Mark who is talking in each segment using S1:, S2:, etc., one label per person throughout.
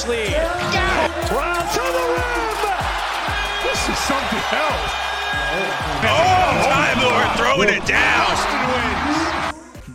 S1: has its largest lead. Brown to the rim! This is something else.
S2: Oh, Time Lord throwing it down.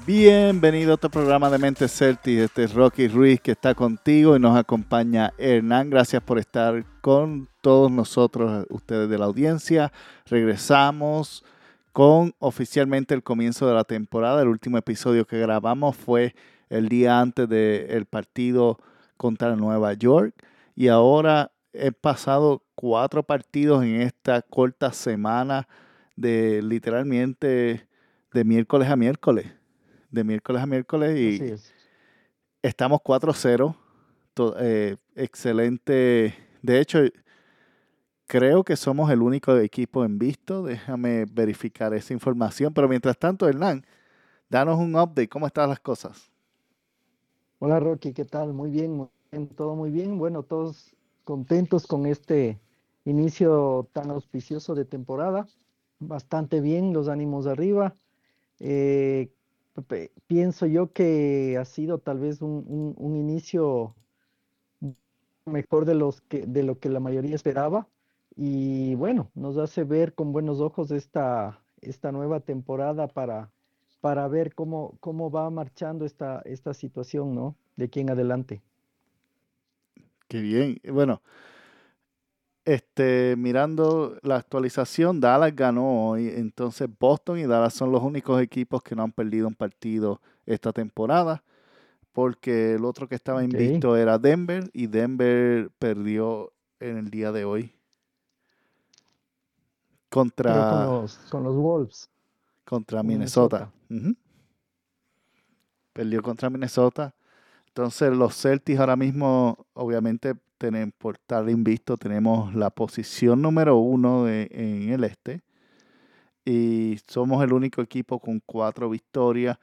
S3: Bienvenido a este programa de Mente Celtics. Este es Rocky Ruiz que está contigo y nos acompaña Hernán. Gracias por estar con todos nosotros, ustedes de la audiencia. Regresamos con oficialmente el comienzo de la temporada. El último episodio que grabamos fue el día antes del partido contra Nueva York. Y ahora he pasado cuatro partidos en esta corta semana de literalmente de miércoles a miércoles. De miércoles a miércoles y estamos 4-0. Eh, excelente. De hecho, creo que somos el único equipo en visto. Déjame verificar esa información. Pero mientras tanto, Hernán, danos un update. ¿Cómo están las cosas?
S4: Hola Rocky, ¿qué tal? Muy bien, todo muy bien. Bueno, todos contentos con este inicio tan auspicioso de temporada. Bastante bien, los ánimos arriba. Eh, pienso yo que ha sido tal vez un, inicio mejor de, los que, de lo que la mayoría esperaba. Y bueno, nos hace ver con buenos ojos esta nueva temporada para para ver cómo, cómo va marchando esta, esta situación, ¿no? De aquí en adelante.
S3: Qué bien. Bueno, este, mirando la actualización, Dallas ganó hoy. Entonces Boston y Dallas son los únicos equipos que no han perdido un partido esta temporada. Porque el otro que estaba invicto era Denver y Denver perdió en el día de hoy. Contra.
S4: Con los, con los Wolves
S3: contra Minnesota. Perdió contra Minnesota. Entonces los Celtics ahora mismo, obviamente, tenemos, por estar invisto, tenemos la posición número uno en el este. Y somos el único equipo con cuatro victorias.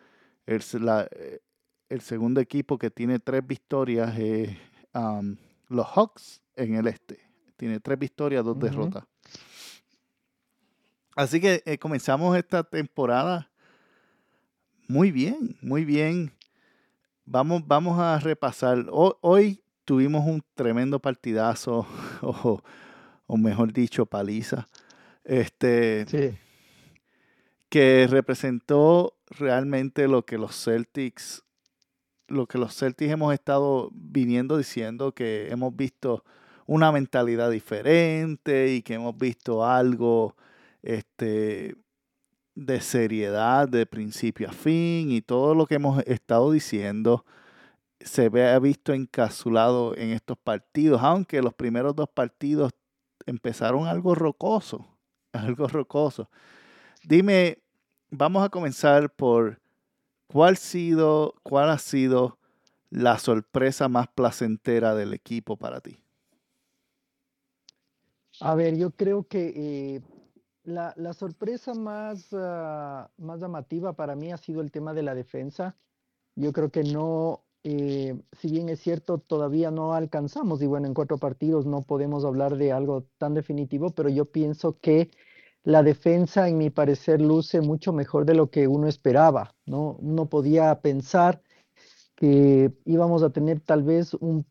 S3: El, el segundo equipo que tiene tres victorias es um, los Hawks en el este. Tiene tres victorias, dos derrotas. Así que eh, comenzamos esta temporada muy bien, muy bien. Vamos, vamos a repasar. Hoy, tuvimos un tremendo partidazo, o, mejor dicho, paliza. Este,
S4: sí.
S3: que representó realmente lo que los Celtics, lo que los Celtics hemos estado viniendo diciendo, que hemos visto una mentalidad diferente y que hemos visto algo este, de seriedad de principio a fin y todo lo que hemos estado diciendo se ve, visto encapsulado en estos partidos, aunque los primeros dos partidos empezaron algo rocoso, algo rocoso. Dime, vamos a comenzar por cuál, sido, cuál ha sido la sorpresa más placentera del equipo para ti.
S4: A ver, yo creo que eh, la, sorpresa más, ah, más llamativa para mí ha sido el tema de la defensa. Yo creo que no, eh, si bien es cierto, todavía no alcanzamos, y bueno, en cuatro partidos no podemos hablar de algo tan definitivo, pero yo pienso que la defensa, en mi parecer, luce mucho mejor de lo que uno esperaba, ¿no? Uno podía pensar que íbamos a tener tal vez un,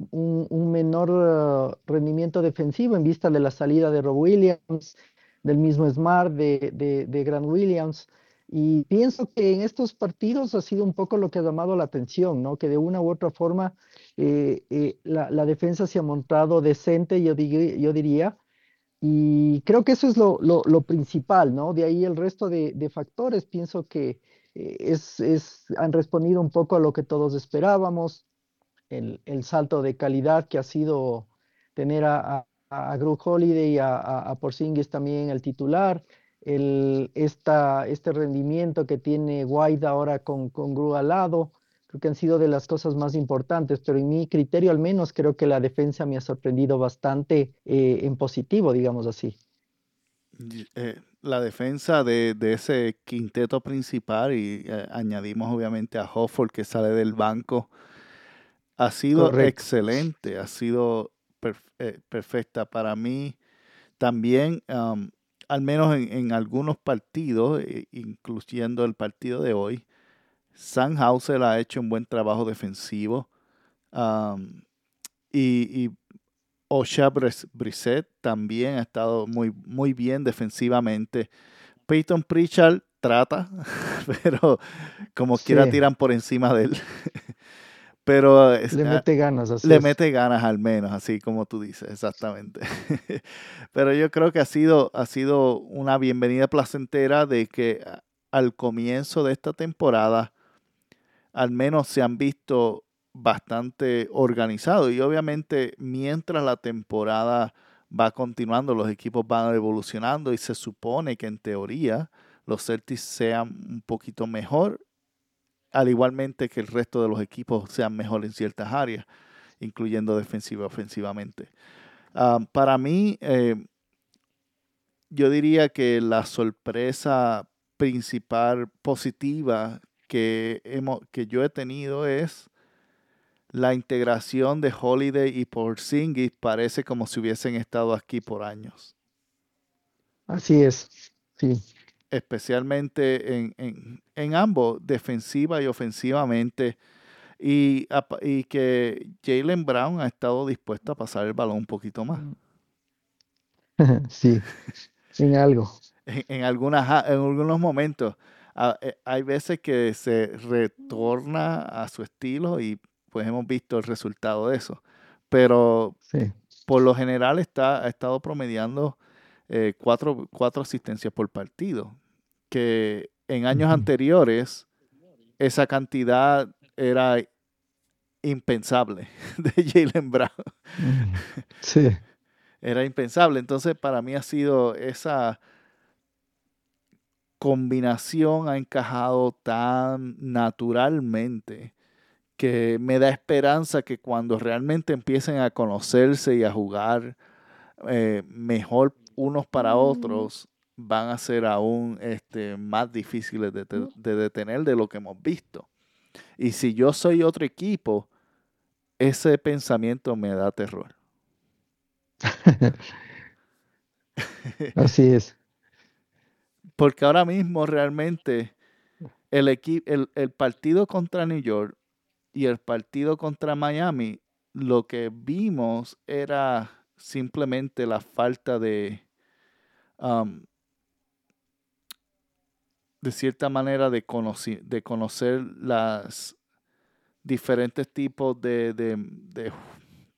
S4: menor ah, rendimiento defensivo en vista de la salida de Rob Williams, del mismo Smart, de, de, Grant Williams. Y pienso que en estos partidos ha sido un poco lo que ha llamado la atención, ¿no? Que de una u otra forma eh, eh, la, defensa se ha montado decente, yo, yo diría, y creo que eso es lo, lo, principal, ¿no? De ahí el resto de, factores, pienso que eh, es, es, han respondido un poco a lo que todos esperábamos, el, el salto de calidad que ha sido tener a, a Gru Holiday, a, a, a Porzingis también el titular, el, esta, este rendimiento que tiene White ahora con, con Gru al lado, creo que han sido de las cosas más importantes, pero en mi criterio al menos creo que la defensa me ha sorprendido bastante eh, en positivo, digamos así.
S3: Eh, la defensa de, de, ese quinteto principal y eh, añadimos obviamente a Hofford que sale del banco, ha sido excelente, ha sido perfecta. Para mí, también, al menos en, algunos partidos, eh, incluyendo el partido de hoy, Hauser ha hecho un buen trabajo defensivo. Y, y Osha Brissett también ha estado muy, muy bien defensivamente. Peyton Pritchard trata, pero como quiera tiran por encima de él. Pero
S4: le mete ganas, así
S3: le mete ganas al menos, así como tú dices, exactamente. pero yo creo que ha sido, ha sido una bienvenida placentera de que al comienzo de esta temporada al menos se han visto bastante organizados y obviamente mientras la temporada va continuando, los equipos van evolucionando y se supone que en teoría los Celtics sean un poquito mejor, al igualmente que el resto de los equipos sean mejor en ciertas áreas, incluyendo defensiva ofensivamente. Para mí, eh, yo diría que la sorpresa principal positiva que, hemos, que yo he tenido es la integración de Holiday y Porzingis parece como si hubiesen estado aquí por años.
S4: Así es, sí
S3: especialmente en, ambos, defensiva y ofensivamente. Y, y que Jalen Brown ha estado dispuesto a pasar el balón un poquito más.
S4: Sí, en algo.
S3: En, algunas, en algunos momentos. Eh, hay veces que se retorna a su estilo y pues hemos visto el resultado de eso. Pero por lo general está, ha estado promediando eh, cuatro, cuatro asistencias por partido, que en años anteriores esa cantidad era impensable de Jalen Brown.
S4: Sí.
S3: Era impensable. Entonces, para mí ha sido esa combinación ha encajado tan naturalmente que me da esperanza que cuando realmente empiecen a conocerse y a jugar eh, mejor unos para otros, van a ser aún este, más difíciles de, detener de lo que hemos visto. Y si yo soy otro equipo, ese pensamiento me da terror.
S4: Así es.
S3: Porque ahora mismo realmente el, el, el partido contra New York y el partido contra Miami, lo que vimos era simplemente la falta de, um, de cierta manera de, conocer, de conocer las diferentes tipos de, de,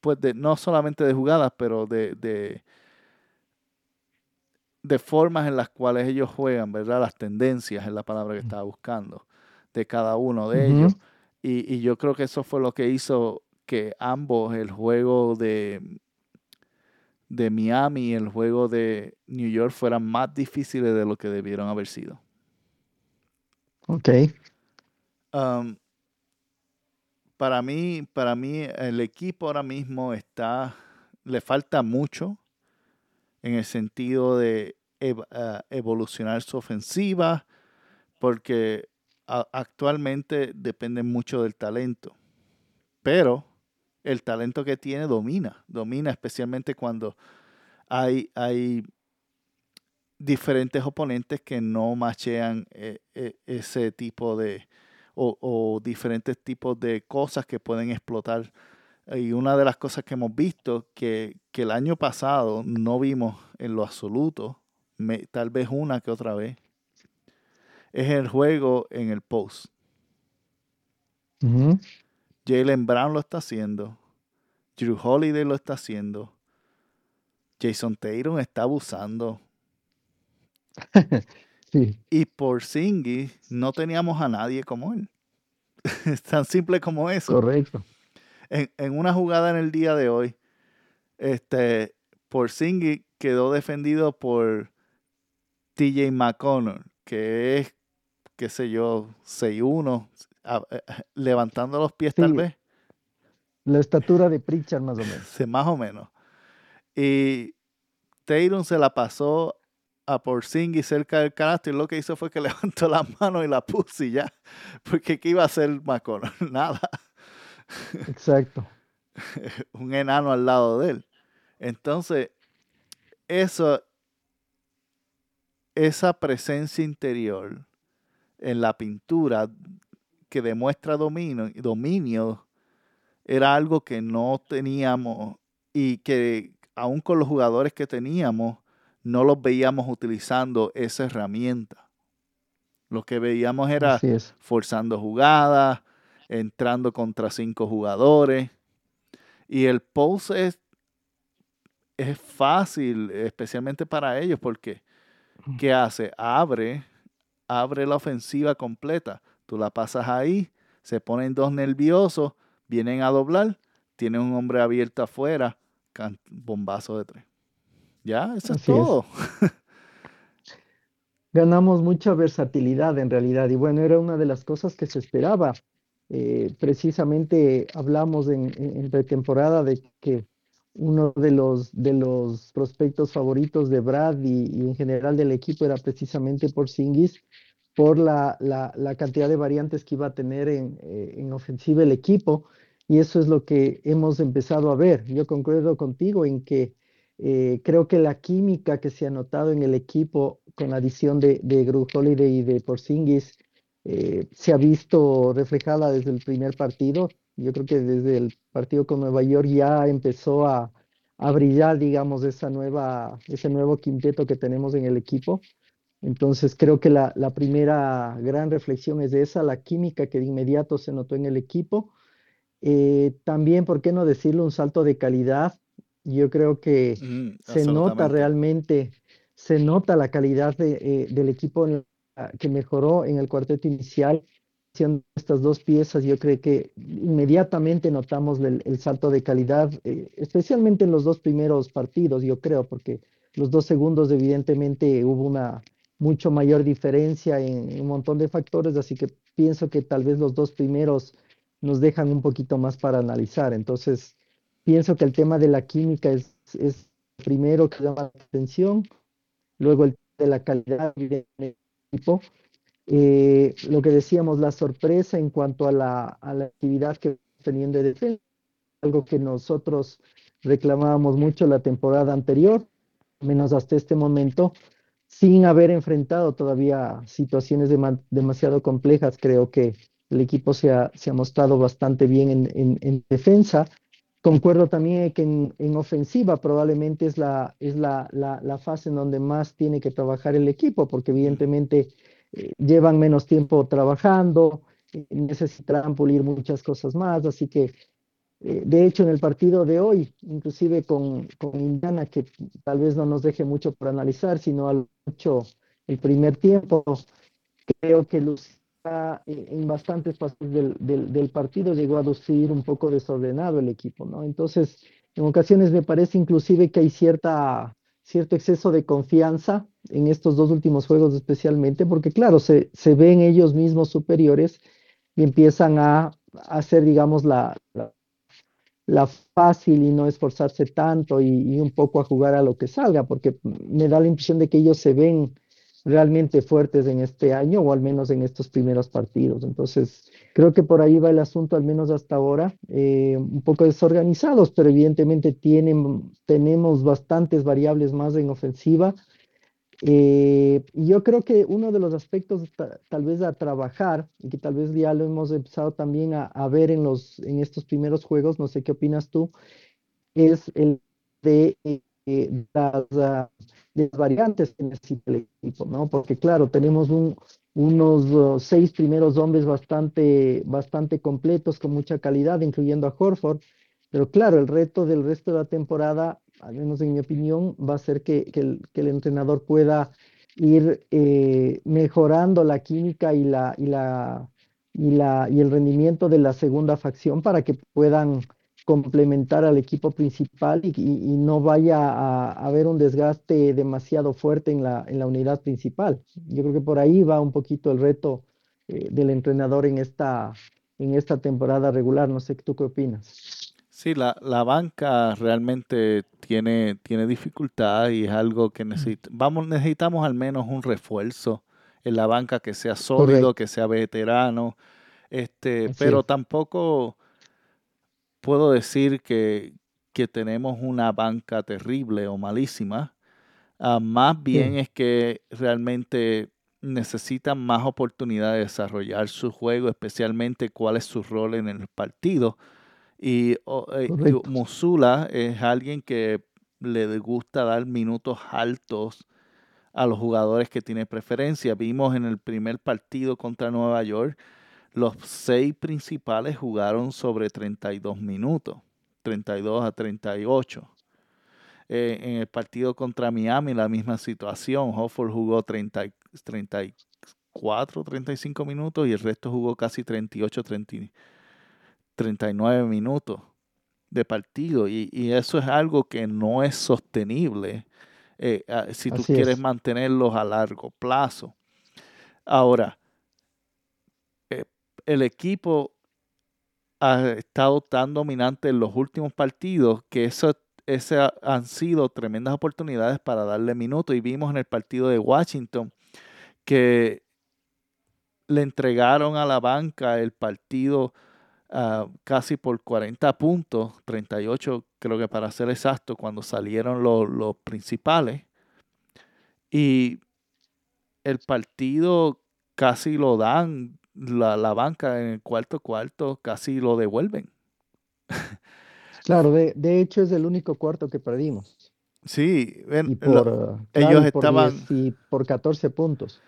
S3: pues de, no solamente de jugadas, pero de, de, de, formas en las cuales ellos juegan, ¿verdad? Las tendencias es la palabra que estaba buscando de cada uno de ellos. Y, y yo creo que eso fue lo que hizo que ambos, el juego de, de Miami y el juego de New York, fueran más difíciles de lo que debieron haber sido.
S4: Ok.
S3: para mí, para mí, el equipo ahora mismo está, le falta mucho en el sentido de ah, evolucionar su ofensiva, porque actualmente depende mucho del talento. Pero el talento que tiene domina, domina especialmente cuando hay, hay diferentes oponentes que no machean eh, eh, ese tipo de o, diferentes tipos de cosas que pueden explotar. Y una de las cosas que hemos visto que, el año pasado no vimos en lo absoluto, tal vez una que otra vez, es el juego en el post. Jalen Brown lo está haciendo. Drew Holiday lo está haciendo. Jason Tatum está abusando. Y por Singy no teníamos a nadie como él. es tan simple como eso.
S4: Correcto.
S3: En, una jugada en el día de hoy, este, por Singy quedó defendido por TJ McConnell, que es, qué sé yo, 6'1, eh, levantando los pies tal vez.
S4: La estatura de Pritchard más o menos.
S3: Sí, más o menos. Y Tatum se la pasó a Porzingis cerca del canasto y lo que hizo fue que levantó la mano y la puso y ya. Porque ¿qué iba a hacer McConnell? Nada.
S4: Exacto.
S3: Un enano al lado de él. Entonces, eso, esa presencia interior en la pintura que demuestra dominio, dominio era algo que no teníamos y que aún con los jugadores que teníamos, no los veíamos utilizando esa herramienta. Lo que veíamos era forzando jugadas, entrando contra cinco jugadores. Y el post es, es fácil, especialmente para ellos, porque ¿qué hace? Abre, abre la ofensiva completa. Tú la pasas ahí, se ponen dos nerviosos, vienen a doblar, tienen un hombre abierto afuera, bombazo de tres. Ya, eso es todo.
S4: Ganamos mucha versatilidad en realidad y bueno, era una de las cosas que se esperaba. Eh, precisamente hablamos en, pretemporada de que uno de los, de los prospectos favoritos de Brad y, en general del equipo era precisamente por Singis, por la, la, cantidad de variantes que iba a tener en, eh, en ofensiva el equipo y eso es lo que hemos empezado a ver. Yo concuerdo contigo en que eh, creo que la química que se ha notado en el equipo con la adición de, de Holiday y de Porzingis eh, se ha visto reflejada desde el primer partido. Yo creo que desde el partido con Nueva York ya empezó a, a brillar, digamos, esa nueva, ese nuevo quinteto que tenemos en el equipo. Entonces creo que la, la primera gran reflexión es esa, la química que de inmediato se notó en el equipo eh, también, ¿por qué no decirlo? Un salto de calidad. Yo creo que mm, se nota realmente, se nota la calidad eh, del equipo que mejoró en el cuarteto inicial. Siendo estas dos piezas, yo creo que inmediatamente notamos el, salto de calidad, eh, especialmente en los dos primeros partidos, yo creo, porque los dos segundos evidentemente hubo una mucho mayor diferencia en un montón de factores, así que pienso que tal vez los dos primeros nos dejan un poquito más para analizar. Entonces, pienso que el tema de la química es, es primero que llama la atención, luego el de la calidad del equipo. Eh, lo que decíamos, la sorpresa en cuanto a la, a la actividad que teniendo de defensa, algo que nosotros reclamábamos mucho la temporada anterior, menos hasta este momento, sin haber enfrentado todavía situaciones demasiado complejas, creo que el equipo se ha, se ha mostrado bastante bien en, en, defensa. Concuerdo también que en, en, ofensiva probablemente es, la, es la, la, la, fase en donde más tiene que trabajar el equipo, porque evidentemente eh, llevan menos tiempo trabajando, eh, necesitarán pulir muchas cosas más, así que eh, de hecho en el partido de hoy, inclusive con, con Indiana, que tal vez no nos deje mucho por analizar, sino al mucho el primer tiempo, creo que los eh, en bastantes pasos del, del, partido llegó a lucir un poco desordenado el equipo, ¿no? Entonces, en ocasiones me parece inclusive que hay cierta, cierto exceso de confianza en estos dos últimos juegos especialmente, porque claro, se, se ven ellos mismos superiores y empiezan a, hacer, digamos, la, la, fácil y no esforzarse tanto y, un poco a jugar a lo que salga, porque me da la impresión de que ellos se ven realmente fuertes en este año o al menos en estos primeros partidos. Entonces, creo que por ahí va el asunto, al menos hasta ahora, eh, un poco desorganizados, pero evidentemente tienen, tenemos bastantes variables más en ofensiva. Eh, yo creo que uno de los aspectos tal vez a trabajar, y que tal vez ya lo hemos empezado también a, a ver en, los, en estos primeros juegos, no sé qué opinas tú, es el de eh, las, uh, las, variantes que el equipo, ¿no? Porque claro, tenemos un, unos uh, seis primeros hombres bastante, bastante completos, con mucha calidad, incluyendo a Horford, pero claro, el reto del resto de la temporada, al menos en mi opinión, va a ser que, que, el, que el, entrenador pueda ir eh, mejorando la química y, la, y, la, y, la, y el rendimiento de la segunda facción para que puedan complementar al equipo principal y, no vaya a, haber un desgaste demasiado fuerte en la, en la unidad principal. Yo creo que por ahí va un poquito el reto eh, del entrenador en esta, en esta temporada regular. No sé, ¿tú qué opinas?
S3: Sí, la, la banca realmente tiene, tiene dificultad y es algo que necesita, vamos, necesitamos al menos un refuerzo en la banca que sea sólido, que sea veterano, este, pero tampoco puedo decir que, tenemos una banca terrible o malísima. Ah, más bien es que realmente necesitan más oportunidad de desarrollar su juego, especialmente cuál es su rol en el partido. Y, Musula es alguien que le gusta dar minutos altos a los jugadores que tiene preferencia. Vimos en el primer partido contra Nueva York, los seis principales jugaron sobre 32 minutos, 32 a 38. Eh, en el partido contra Miami, la misma situación. Hofford jugó 30, 34, 35 minutos y el resto jugó casi 38, 39 minutos de partido. Y, eso es algo que no es sostenible eh, si tú quieres mantenerlos a largo plazo. Ahora, el equipo ha estado tan dominante en los últimos partidos que eso han sido tremendas oportunidades para darle minutos. Y vimos en el partido de Washington que le entregaron a la banca el partido ah, casi por 40 puntos, 38 creo que para ser exacto, cuando salieron los, principales. Y el partido casi lo dan, la, la banca en el cuarto cuarto casi lo devuelven.
S4: Claro, de, de hecho es el único cuarto que perdimos.
S3: Sí,
S4: por,
S3: ellos estaban...
S4: y por 14 puntos.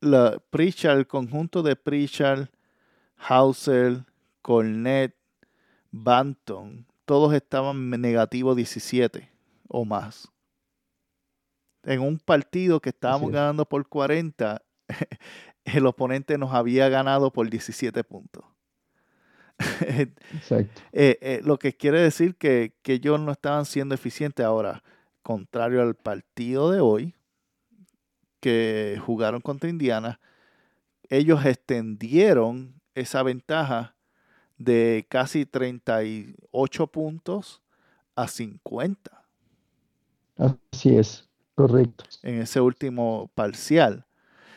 S3: La, Pritchard, el conjunto de Pritchard, Hauser, Cornet, Banton, todos estaban negativo 17 o más. En un partido que estábamos ganando por 40, el oponente nos había ganado por 17 puntos.
S4: Exacto.
S3: Eh, eh, lo que quiere decir que, que, ellos no estaban siendo eficientes ahora, contrario al partido de hoy, que jugaron contra Indiana, ellos extendieron esa ventaja de casi 38 puntos a 50.
S4: Así es, correcto.
S3: En ese último parcial.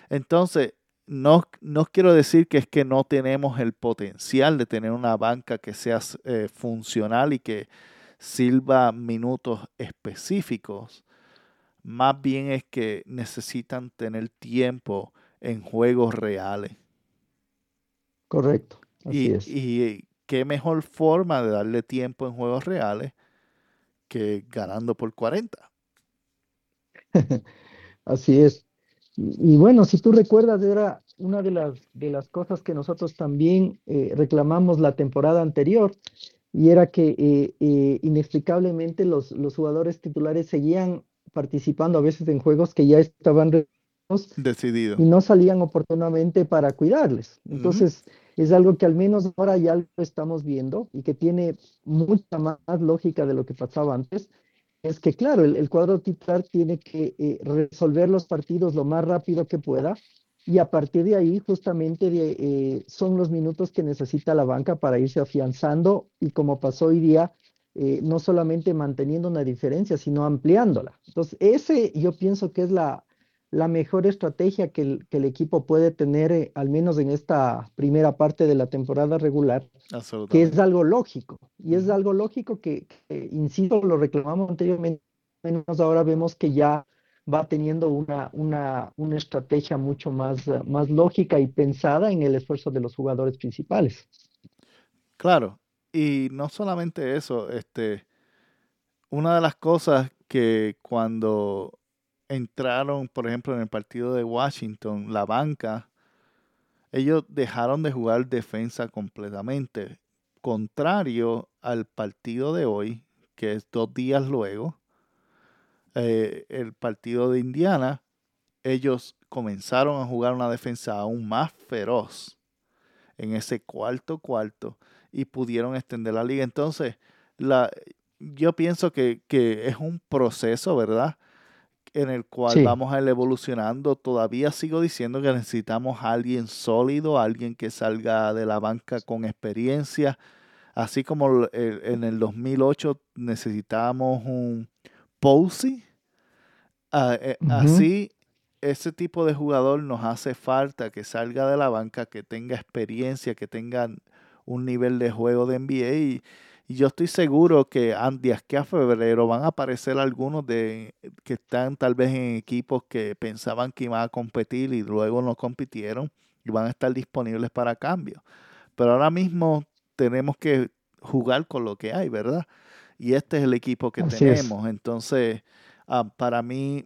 S3: Entonces, no, no quiero decir que es que no tenemos el potencial de tener una banca que sea eh, funcional y que sirva minutos específicos. Más bien es que necesitan tener tiempo en juegos reales.
S4: Correcto.
S3: Así y, es. y qué mejor forma de darle tiempo en juegos reales que ganando por 40.
S4: Así es. Y, bueno, si tú recuerdas, era una de las, de las cosas que nosotros también eh, reclamamos la temporada anterior, y era que eh, eh, inexplicablemente los, los jugadores titulares seguían participando a veces en juegos que ya estaban
S3: decididos
S4: y no salían oportunamente para cuidarles. Entonces, es algo que al menos ahora ya lo estamos viendo y que tiene mucha más lógica de lo que pasaba antes es que, claro, el, cuadro titular tiene que resolver los partidos lo más rápido que pueda y a partir de ahí justamente eh, son los minutos que necesita la banca para irse afianzando y como pasó hoy día, eh, no solamente manteniendo una diferencia, sino ampliándola. Entonces, ese yo pienso que es la, la mejor estrategia que el, equipo puede tener, eh, al menos en esta primera parte de la temporada regular, que es algo lógico. Y es algo lógico que, insisto, lo reclamamos anteriormente, menos ahora vemos que ya va teniendo una, una, una estrategia mucho más, más lógica y pensada en el esfuerzo de los jugadores principales.
S3: Claro, y no solamente eso, este, una de las cosas que cuando entraron, por ejemplo, en el partido de Washington, la banca, ellos dejaron de jugar defensa completamente. Contrario al partido de hoy, que es dos días luego, eh, el partido de Indiana, ellos comenzaron a jugar una defensa aún más feroz en ese cuarto cuarto y pudieron extender la liga. Entonces, la, yo pienso que, que es un proceso, ¿verdad? en el cual vamos a ir evolucionando. Todavía sigo diciendo que necesitamos a alguien sólido, alguien que salga de la banca con experiencia. Así como en el 2008 necesitábamos un Posey. Ah, eh, así, ese tipo de jugador nos hace falta que salga de la banca, que tenga experiencia, que tenga un nivel de juego de NBA. Y, y yo estoy seguro que de aquí a febrero van a aparecer algunos de que están tal vez en equipos que pensaban que iban a competir y luego no compitieron y van a estar disponibles para cambio. Pero ahora mismo tenemos que jugar con lo que hay, ¿verdad? Y este es el equipo que tenemos. Entonces, ah, para mí,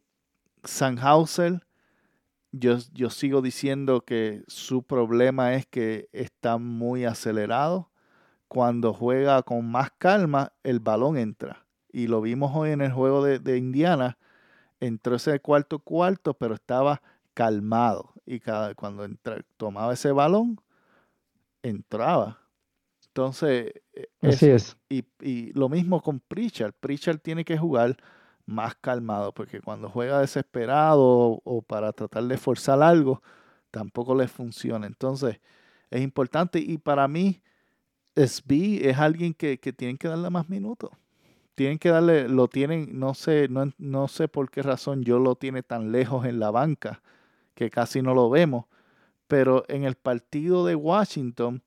S3: Sanhauser, yo, yo sigo diciendo que su problema es que está muy acelerado. Cuando juega con más calma, el balón entra. Y lo vimos hoy en el juego de, Indiana. Entró ese cuarto cuarto, pero estaba calmado. Y cada, cuando tomaba ese balón, entraba. Entonces, e,
S4: Así es.
S3: Y, y, lo mismo con Pritchard. Pritchard tiene que jugar más calmado, porque cuando juega desesperado o, para tratar de forzar algo, tampoco le funciona. Entonces, es importante y para mí, SB es alguien que, que tienen que darle más minutos. Tienen que darle, lo tienen, no sé, no, no sé por qué razón yo lo tiene tan lejos en la banca, que casi no lo vemos. Pero en el partido de Washington,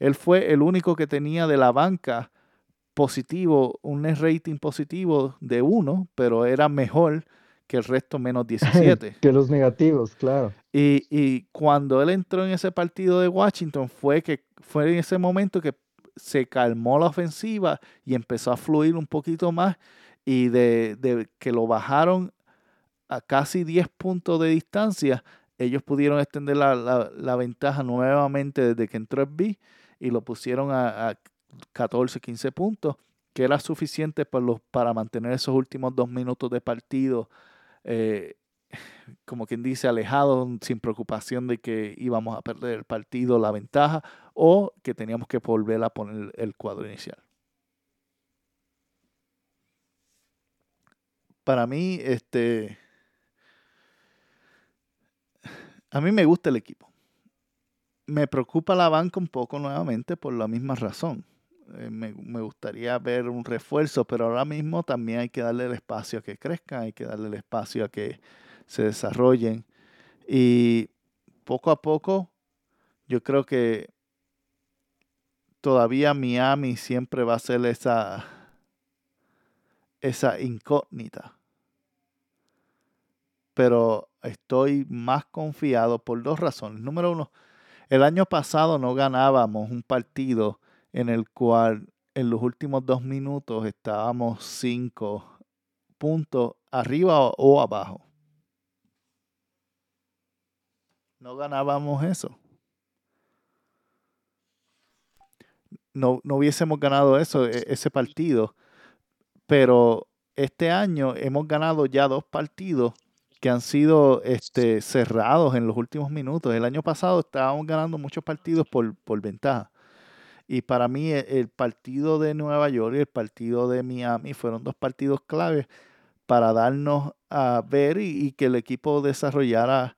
S3: él fue el único que tenía de la banca positivo, un rating positivo de 1, pero era mejor que el resto menos 17.
S4: que los negativos, claro.
S3: Y, y, cuando él entró en ese partido de Washington fue que fue en ese momento que se calmó la ofensiva y empezó a fluir un poquito más y de, de que lo bajaron a casi 10 puntos de distancia, ellos pudieron extender la, la, la ventaja nuevamente desde que entró el B y lo pusieron a, a 14, 15 puntos, que era suficiente para, los, para mantener esos últimos dos minutos de partido, eh, como quien dice, alejado, sin preocupación de que íbamos a perder el partido, la ventaja, o que teníamos que volver a poner el cuadro inicial. Para mí, este, a mí me gusta el equipo. Me preocupa la banca un poco nuevamente por la misma razón. Eh, me, gustaría ver un refuerzo, pero ahora mismo también hay que darle el espacio a que crezcan, hay que darle el espacio a que se desarrollen. Y poco a poco, yo creo que todavía Miami siempre va a ser esa, esa incógnita. Pero estoy más confiado por dos razones. Número uno, el año pasado no ganábamos un partido en el cual en los últimos dos minutos estábamos cinco puntos arriba o, abajo. No ganábamos eso. No, no hubiésemos ganado eso, e, ese partido. Pero este año hemos ganado ya dos partidos que han sido este, cerrados en los últimos minutos. El año pasado estábamos ganando muchos partidos por, por ventaja. Y para mí e, el partido de Nueva York y el partido de Miami fueron dos partidos claves para darnos a ver y, que el equipo desarrollara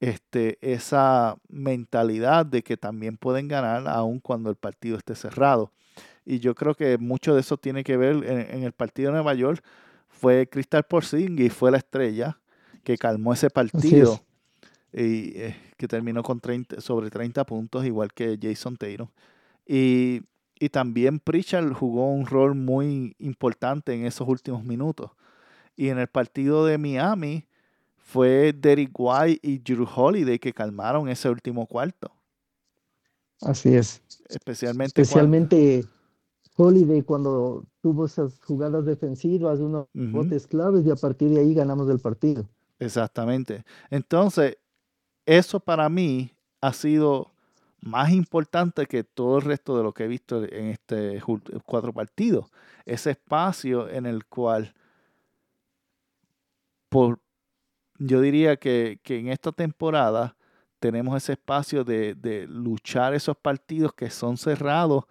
S3: este, esa mentalidad de que también pueden ganar aun cuando el partido esté cerrado. Y yo creo que mucho de eso tiene que ver en, el partido de Nueva York. Fue Crystal Porzingis, fue la estrella que calmó ese partido y eh, que terminó con 30, sobre 30 puntos, igual que Jason Taylor. Y, también Pritchard jugó un rol muy importante en esos últimos minutos. Y en el partido de Miami fue Derek White y Drew Holiday que calmaron ese último cuarto.
S4: Así es.
S3: Especialmente,
S4: Especialmente Holiday cuando tuvo esas jugadas defensivas, unos botes claves y a partir de ahí ganamos el partido.
S3: Exactamente. Entonces, eso para mí ha sido más importante que todo el resto de lo que he visto en estos cuatro partidos. Ese espacio en el cual, yo diría que, en esta temporada tenemos ese espacio de, de, luchar esos partidos que son cerrados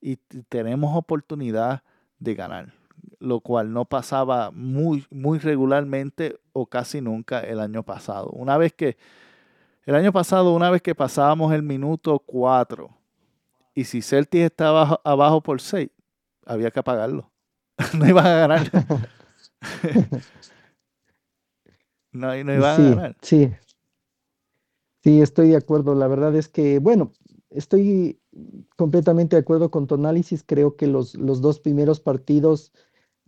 S3: y tenemos oportunidad de ganar, lo cual no pasaba muy, muy regularmente o casi nunca el año pasado. Una vez que el año pasado, una vez que pasábamos el minuto 4 y si Celtics estaba abajo por 6, había que apagarlo. no iban a ganar. no, no iban a ganar.
S4: Sí. Sí, estoy de acuerdo. La verdad es que, bueno, estoy completamente de acuerdo con tu análisis. Creo que los, los dos primeros partidos,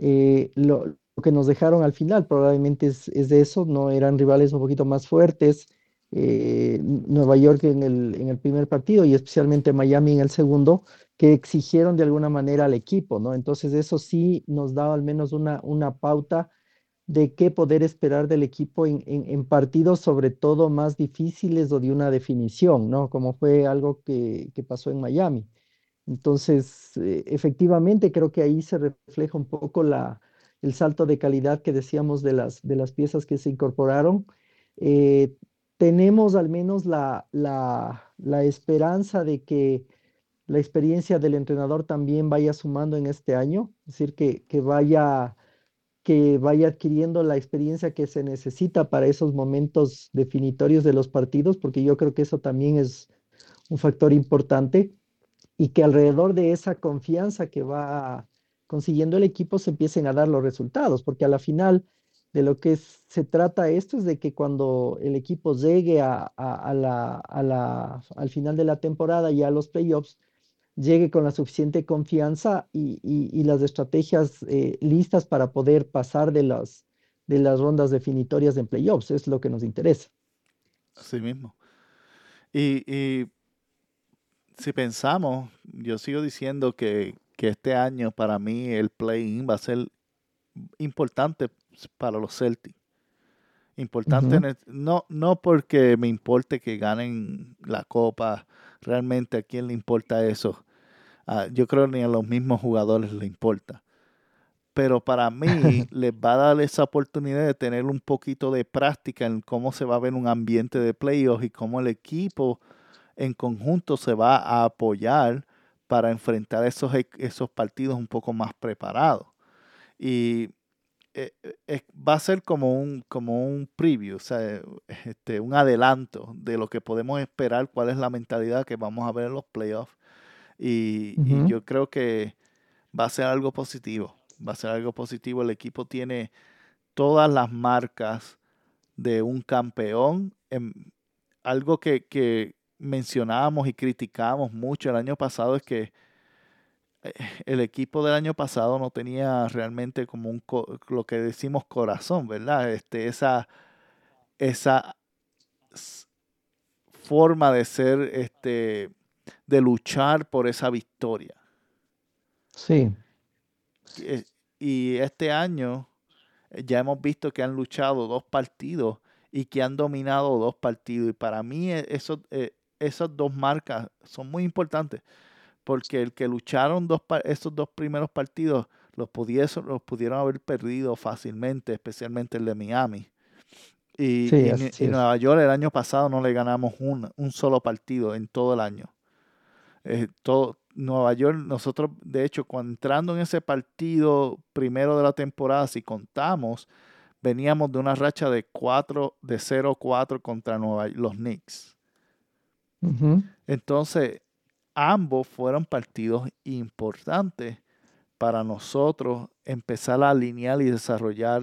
S4: eh, lo, que nos dejaron al final probablemente es, de eso, ¿no? Eran rivales un poquito más fuertes. Eh, Nueva York en el, en el primer partido y especialmente Miami en el segundo, que exigieron de alguna manera al equipo, ¿no? Entonces eso sí nos da al menos una, una pauta de qué poder esperar del equipo en, en, partidos sobre todo más difíciles o de una definición, ¿no? Como fue algo que, que pasó en Miami. Entonces, eh, efectivamente, creo que ahí se refleja un poco la, el salto de calidad que decíamos de las, de las piezas que se incorporaron. Eh, tenemos al menos la, la, la esperanza de que la experiencia del entrenador también vaya sumando en este año, es decir, que, que, vaya, que vaya adquiriendo la experiencia que se necesita para esos momentos definitorios de los partidos, porque yo creo que eso también es un factor importante y que alrededor de esa confianza que va consiguiendo el equipo se empiecen a dar los resultados, porque a la final de lo que se trata esto es de que cuando el equipo llegue a, la, al final de la temporada y a los playoffs, llegue con la suficiente confianza y, las estrategias eh, listas para poder pasar de las, de las rondas definitorias en playoffs. Es lo que nos interesa.
S3: Así mismo. Y, si pensamos, yo sigo diciendo que, este año para mí el play-in va a ser importante para los Celtics. Importante, no, no porque me importe que ganen la copa, realmente a quién le importa eso. Ah, yo creo ni a los mismos jugadores le importa. Pero para mí les va a dar esa oportunidad de tener un poquito de práctica en cómo se va a ver un ambiente de playoffs y cómo el equipo en conjunto se va a apoyar para enfrentar esos, e, esos partidos un poco más preparados. Y eh, eh, va a ser como un, como un preview, o sea, este, un adelanto de lo que podemos esperar, cuál es la mentalidad que vamos a ver en los playoffs. Y, yo creo que va a ser algo positivo, va a ser algo positivo. El equipo tiene todas las marcas de un campeón. En, algo que, que mencionábamos y criticábamos mucho el año pasado es que eh, el equipo del año pasado no tenía realmente como un lo que decimos corazón, ¿verdad? Este, esa, esa forma de ser, este, de luchar por esa victoria.
S4: Sí.
S3: Eh, y este año eh, ya hemos visto que han luchado dos partidos y que han dominado dos partidos. Y para mí eso, esas dos marcas son muy importantes porque el que lucharon dos, esos dos primeros partidos los, los pudieron haber perdido fácilmente, especialmente el de Miami. Y, en, Nueva York el año pasado no le ganamos un, un solo partido en todo el año. Eh, todo, Nueva York, nosotros, de hecho, cuando entrando en ese partido primero de la temporada, si contamos, veníamos de una racha de 4, de 0-4 contra Nueva, los Knicks. Entonces, ambos fueron partidos importantes para nosotros empezar a alinear y desarrollar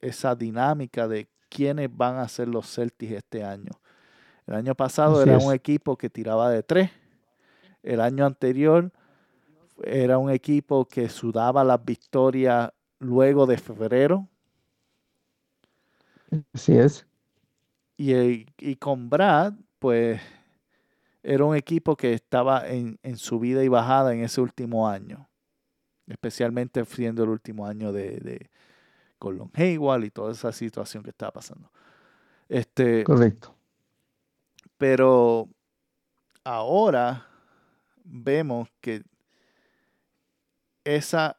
S3: esa dinámica de quiénes van a ser los Celtics este año. El año pasado era un equipo que tiraba de tres. El año anterior era un equipo que sudaba las victorias luego de febrero.
S4: Así es.
S3: Y, y con Brad, pues era un equipo que estaba en, en subida y bajada en ese último año, especialmente siendo el último año de, de Colon Hayward y toda esa situación que estaba pasando. Este,
S4: Correcto.
S3: Pero ahora vemos que esa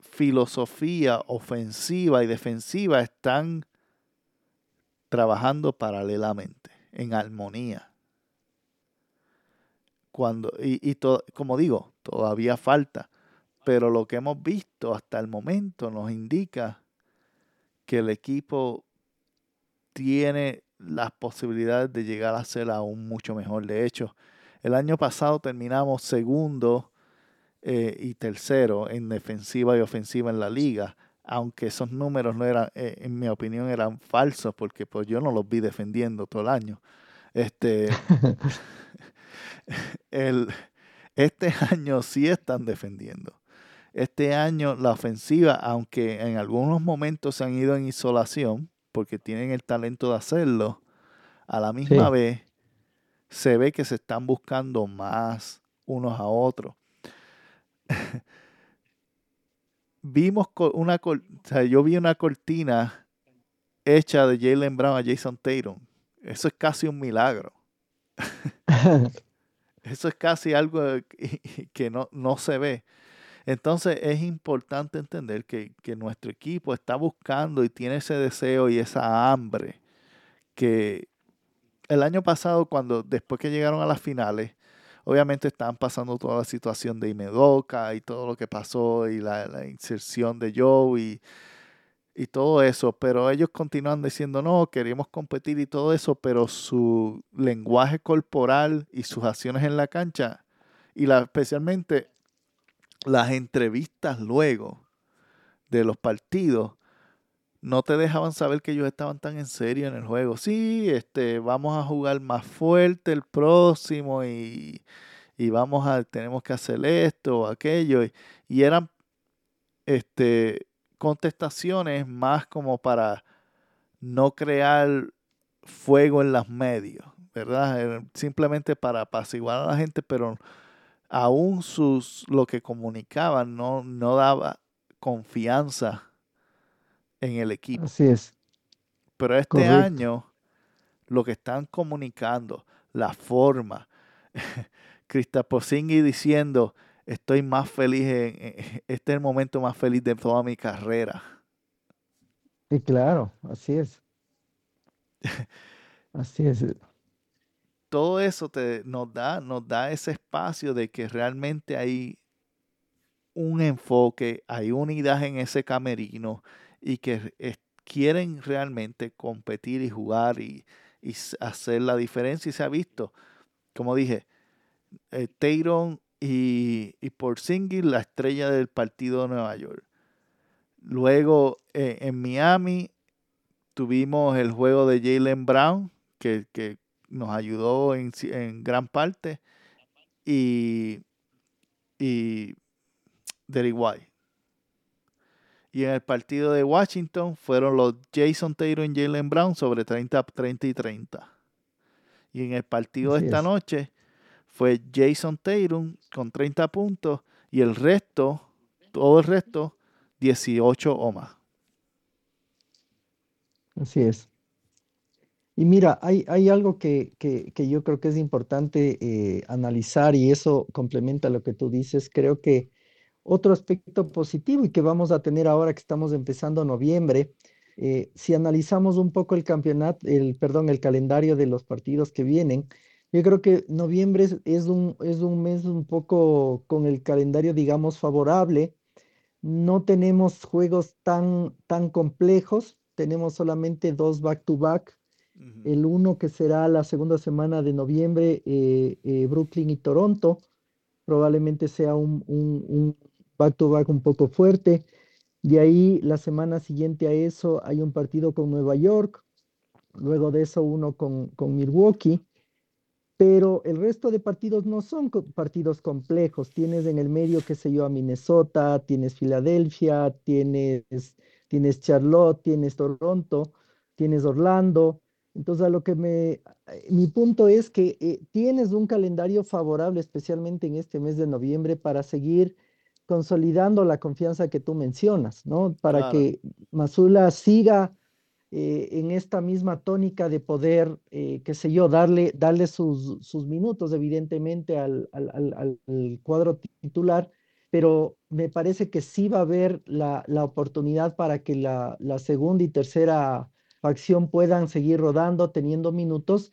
S3: filosofía ofensiva y defensiva están trabajando paralelamente, en armonía cuando, y, y como digo, todavía falta, pero lo que hemos visto hasta el momento nos indica que el equipo tiene las posibilidades de llegar a ser aún mucho mejor. De hecho, el año pasado terminamos segundo eh, y tercero en defensiva y ofensiva en la liga, aunque esos números no eran, eh, en mi opinión, eran falsos, porque pues yo no los vi defendiendo todo el año. Este, el, este año sí están defendiendo. Este año la ofensiva, aunque en algunos momentos se han ido en isolación, porque tienen el talento de hacerlo, a la misma vez se ve que se están buscando más unos a otros. Vimos una, o sea, yo vi una cortina hecha de Jalen Brown a Jason Tatum. Eso es casi un milagro. Eso es casi algo que no, no se ve. Entonces es importante entender que, nuestro equipo está buscando y tiene ese deseo y esa hambre que el año pasado, cuando después que llegaron a las finales, obviamente estaban pasando toda la situación de Imedoka y todo lo que pasó y la, inserción de Joe y, y, todo eso, pero ellos continúan diciendo, no, queremos competir y todo eso, pero su lenguaje corporal y sus acciones en la cancha, y la, especialmente las entrevistas luego de los partidos no te dejaban saber que ellos estaban tan en serio en el juego. Sí, este, vamos a jugar más fuerte el próximo y, vamos a, tenemos que hacer esto o aquello. Y, eran este, contestaciones más como para no crear fuego en los medios, ¿verdad? Simplemente para apaciguar a la gente, pero aún sus, lo que comunicaban no, no daba confianza en el equipo.
S4: Así es.
S3: Pero este año, lo que están comunicando, la forma, Posingui diciendo, estoy más feliz, en, este es el momento más feliz de toda mi carrera.
S4: Y claro, así es. así es
S3: todo eso te, nos, da, nos da ese espacio de que realmente hay un enfoque, hay unidad en ese camerino y que quieren realmente competir y jugar y, hacer la diferencia y se ha visto, como dije, eh, y, y Porzingis la estrella del partido de Nueva York. Luego eh, en Miami tuvimos el juego de Jalen Brown, que, que nos ayudó en, gran parte. Y, y Derek White. Y en el partido de Washington fueron los Jason Taylor y Jalen Brown sobre 30, 30 y 30. Y en el partido de esta noche fue Jason Taylor con 30 puntos y el resto, todo el resto, 18 o más.
S4: Así es. Y mira, hay, hay algo que, que, que, yo creo que es importante eh, analizar y eso complementa lo que tú dices. Creo que otro aspecto positivo y que vamos a tener ahora que estamos empezando noviembre, eh, si analizamos un poco el campeonato, el, perdón, el calendario de los partidos que vienen, yo creo que noviembre es, es, un, es un mes un poco con el calendario, digamos, favorable. No tenemos juegos tan, tan complejos, tenemos solamente dos back-to-back el uno que será la segunda semana de noviembre, eh, eh, Brooklyn y Toronto. Probablemente sea un back-to-back un poco fuerte. De ahí, la semana siguiente a eso, hay un partido con Nueva York. Luego de eso, uno con, con Milwaukee. Pero el resto de partidos no son partidos complejos. Tienes en el medio, qué sé yo, a Minnesota, tienes Filadelfia, tienes, tienes Charlotte, tienes Toronto, tienes Orlando. Entonces, a lo que me, mi punto es que eh, tienes un calendario favorable, especialmente en este mes de noviembre, para seguir consolidando la confianza que tú mencionas, ¿no? Para que Mazula siga eh, en esta misma tónica de poder, eh, qué sé yo, darle, darle sus, sus minutos, evidentemente, al, al, cuadro titular, pero me parece que sí va a haber la, la oportunidad para que la, la segunda y tercera acción puedan seguir rodando, teniendo minutos,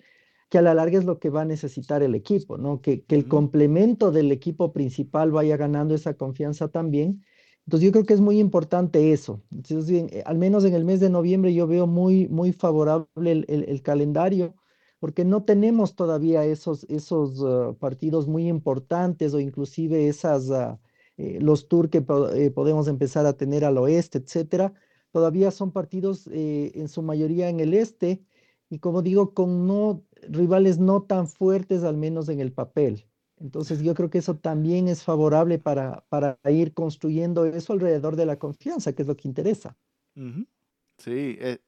S4: que a la larga es lo que va a necesitar el equipo, ¿no? Que, el complemento del equipo principal vaya ganando esa confianza también. Entonces yo creo que es muy importante eso. Entonces, eh, al menos en el mes de noviembre yo veo muy, muy favorable el, calendario, porque no tenemos todavía esos, esos uh, partidos muy importantes o inclusive esas, uh, eh, los tours que eh, podemos empezar a tener al oeste, etcétera todavía son partidos eh, en su mayoría en el este y como digo, con no rivales no tan fuertes, al menos en el papel. Entonces yo creo que eso también es favorable para, para ir construyendo eso alrededor de la confianza, que es lo que interesa.
S3: Sí, eh,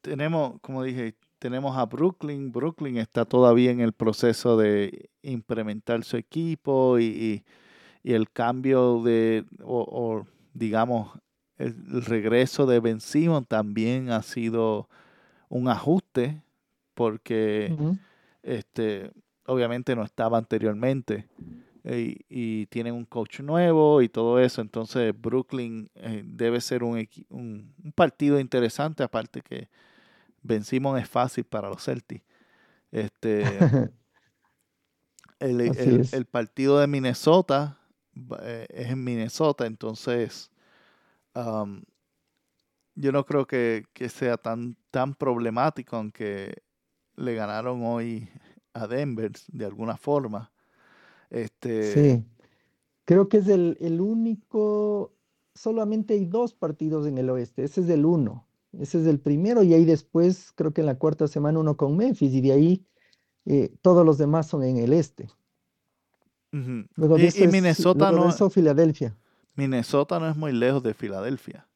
S3: tenemos, como dije, tenemos a Brooklyn. Brooklyn está todavía en el proceso de implementar su equipo y, el cambio de, o, digamos, el, regreso de Ben Simon también ha sido un ajuste porque este, obviamente no estaba anteriormente y, tienen un coach nuevo y todo eso. Entonces Brooklyn eh, debe ser un, un, partido interesante, aparte que Ben Simon es fácil para los Celtics. Este, el, partido de Minnesota eh, es en Minnesota, entonces yo no creo que, que, sea tan, tan problemático, aunque le ganaron hoy a Denver de alguna forma. Este...
S4: Sí, creo que es el, el único, solamente hay dos partidos en el oeste, ese es el uno, ese es el primero y ahí después creo que en la cuarta semana uno con Memphis y de ahí eh, todos los demás son en el este.
S3: Luego de y, Minnesota no.
S4: eso, Filadelfia.
S3: Minnesota no es muy lejos de Filadelfia.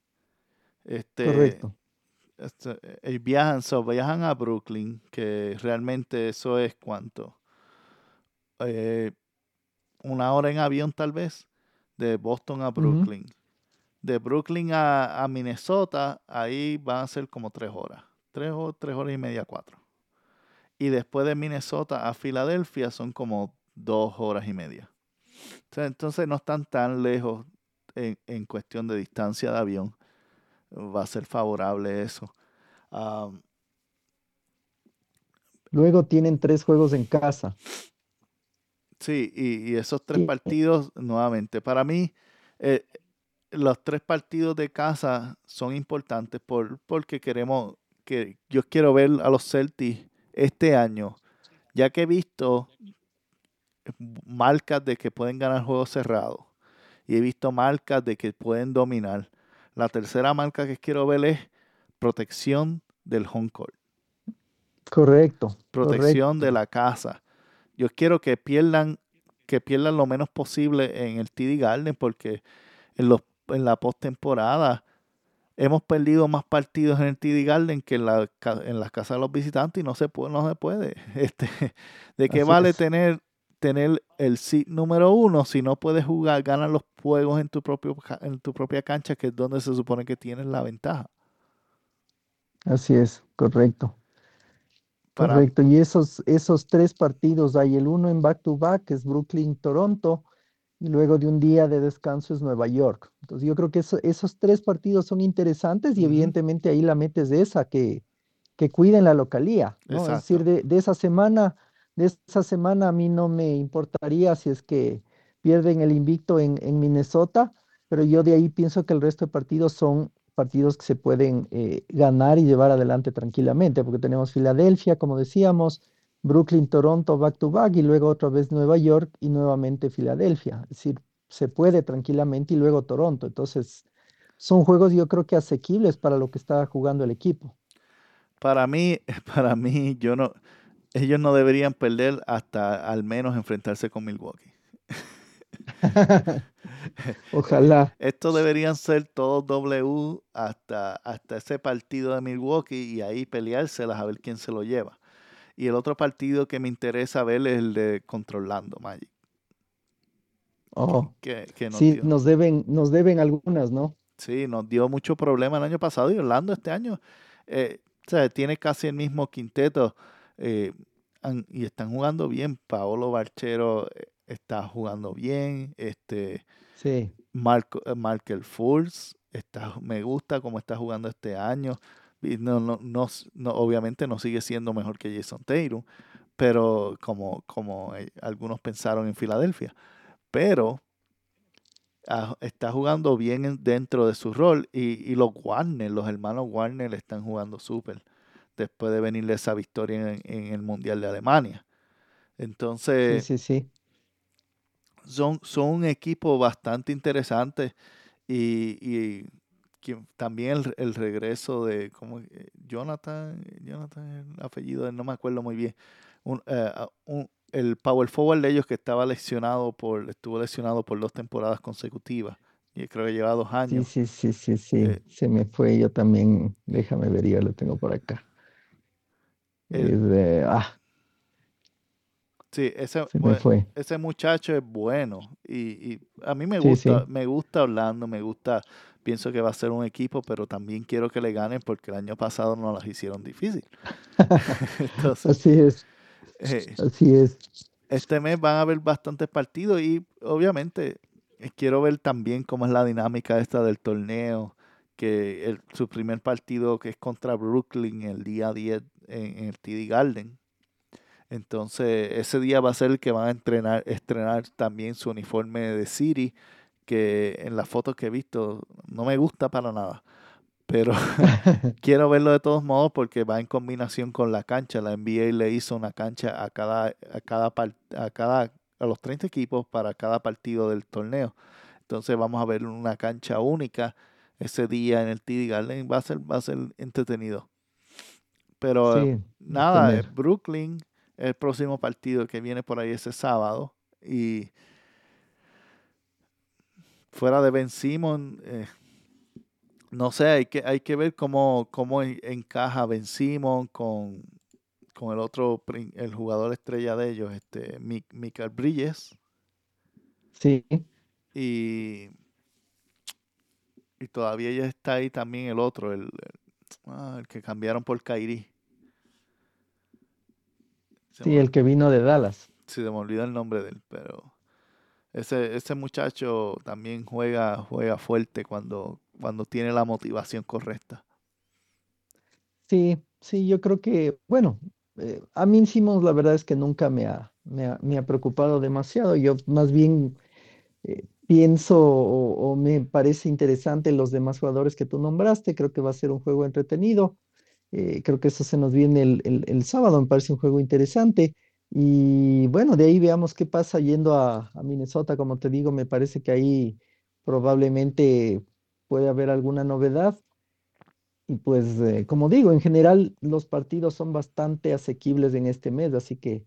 S3: Este,
S4: Correcto.
S3: Este, eh, viajan, viajan a Brooklyn, que realmente eso es cuánto. Eh, una hora en avión tal vez, de Boston a Brooklyn. De Brooklyn a, Minnesota, ahí van a ser como tres horas. Tres, tres horas y media, cuatro. Y después de Minnesota a Filadelfia son como dos horas y media. Entonces no están tan lejos en, cuestión de distancia de avión. Va a ser favorable eso.
S4: Luego tienen tres juegos en casa.
S3: Sí, y, esos tres partidos, nuevamente, para mí, eh, los tres partidos de casa son importantes por, porque queremos, que yo quiero ver a los Celtics este año, ya que he visto marcas de que pueden ganar juegos cerrados y he visto marcas de que pueden dominar. La tercera marca que quiero ver es protección del home court.
S4: Correcto.
S3: Protección de la casa yo quiero que pierdan, que pierdan lo menos posible en el TD Garden, porque en, los, en la postemporada hemos perdido más partidos en el TD Garden que en, la, en las casas de los visitantes y no se puede, no se puede. Este, ¿De qué vale tener, tener el sit número uno si no puedes jugar, ganar los juegos en tu, propio, en tu propia cancha, que es donde se supone que tienes la ventaja?
S4: Así es, correcto. Correcto, y esos, esos tres partidos hay el uno en back-to-back, que es Brooklyn-Toronto, y luego de un día de descanso es Nueva York. Entonces yo creo que esos tres partidos son interesantes y evidentemente ahí la metes de esa, que, que cuiden la localía. Es decir, de, esa semana, de esa semana a mí no me importaría si es que pierden el invicto en, en Minnesota, pero yo de ahí pienso que el resto de partidos son partidos que se pueden eh, ganar y llevar adelante tranquilamente, porque tenemos Filadelfia, como decíamos, Brooklyn, Toronto, back to back, y luego otra vez Nueva York y nuevamente Filadelfia. Es decir, se puede tranquilamente y luego Toronto. Entonces, son juegos yo creo que asequibles para lo que está jugando el equipo.
S3: Para mí, para mí, yo no, ellos no deberían perder hasta al menos enfrentarse con Milwaukee.
S4: Ojalá.
S3: Estos deberían ser todos W hasta, hasta ese partido de Milwaukee y ahí peleárselas a ver quién se lo lleva. Y el otro partido que me interesa ver es el de Controlando Magic.
S4: Oh, sí, nos deben, nos deben algunas, ¿no?
S3: Sí, nos dio mucho problema el año pasado y Orlando este año eh, tiene casi el mismo quinteto eh, y están jugando bien. Paolo Barchero eh, está jugando bien. Este,
S4: sí.
S3: Marco, eh, Markel Fultz, está, me gusta cómo está jugando este año. No, no, no, obviamente no sigue siendo mejor que Jason Taylor, pero como, como eh, algunos pensaron en Filadelfia. Pero ah, está jugando bien dentro de su rol y, y, los Warner, los hermanos Warner están jugando súper después de venirle esa victoria en, en, el Mundial de Alemania. Entonces,
S4: sí, sí, sí
S3: son, son un equipo bastante interesante y, también el, regreso de como Jonathan, Jonathan, el apellido, no me acuerdo muy bien, eh, el power forward de ellos que estaba lesionado por, estuvo lesionado por dos temporadas consecutivas. Y creo que lleva dos años.
S4: Sí, sí, sí, sí, sí. Eh, Se me fue yo también. Déjame ver, ya lo tengo por acá. Ah,
S3: Sí, ese,
S4: fue.
S3: ese muchacho es bueno y, y a mí me gusta, me gusta Orlando, me gusta, pienso que va a ser un equipo, pero también quiero que le ganen porque el año pasado no las hicieron difícil.
S4: Así es.
S3: eh,
S4: Así es.
S3: este mes van a haber bastantes partidos y obviamente eh, quiero ver también cómo es la dinámica esta del torneo, que el, su primer partido que es contra Brooklyn el día 10 en, el TD Garden. Entonces, ese día va a ser el que van a entrenar, estrenar también su uniforme de City, que en las fotos que he visto no me gusta para nada. Pero quiero verlo de todos modos porque va en combinación con la cancha. La NBA le hizo una cancha a cada, a cada, a cada, a los 30 equipos para cada partido del torneo. Entonces vamos a ver una cancha única ese día en el TD Garden. Va a ser, va a ser entretenido. Pero
S4: Sí,
S3: nada,
S4: tener.
S3: eh, Brooklyn, el próximo partido que viene por ahí ese sábado. Y fuera de Ben Simon, eh, no sé, hay que, hay que ver cómo, cómo en- encaja Ben Simon con, con el otro, el jugador estrella de ellos, este, Mi- Michael Bridges.
S4: Sí,
S3: Y, y todavía ya está ahí también el otro, el, el- ah, el que cambiaron por Kairi. Se
S4: sí,
S3: me-
S4: el que vino de Dallas.
S3: Sí, se me olvida el nombre de él, pero ese, ese muchacho también juega, juega fuerte cuando, cuando tiene la motivación correcta.
S4: Sí, sí, yo creo que, bueno, eh, a mí Simmons la verdad es que nunca me ha, me ha, me ha preocupado demasiado. Yo más bien eh, pienso o, o me parece interesante los demás jugadores que tú nombraste. Creo que va a ser un juego entretenido. Eh, creo que eso se nos viene el, el- el sábado, me parece un juego interesante. Y bueno, de ahí veamos qué pasa yendo a, a Minnesota. Como te digo, me parece que ahí probablemente puede haber alguna novedad. Y pues, eh, como digo, en general los partidos son bastante asequibles en este mes, así que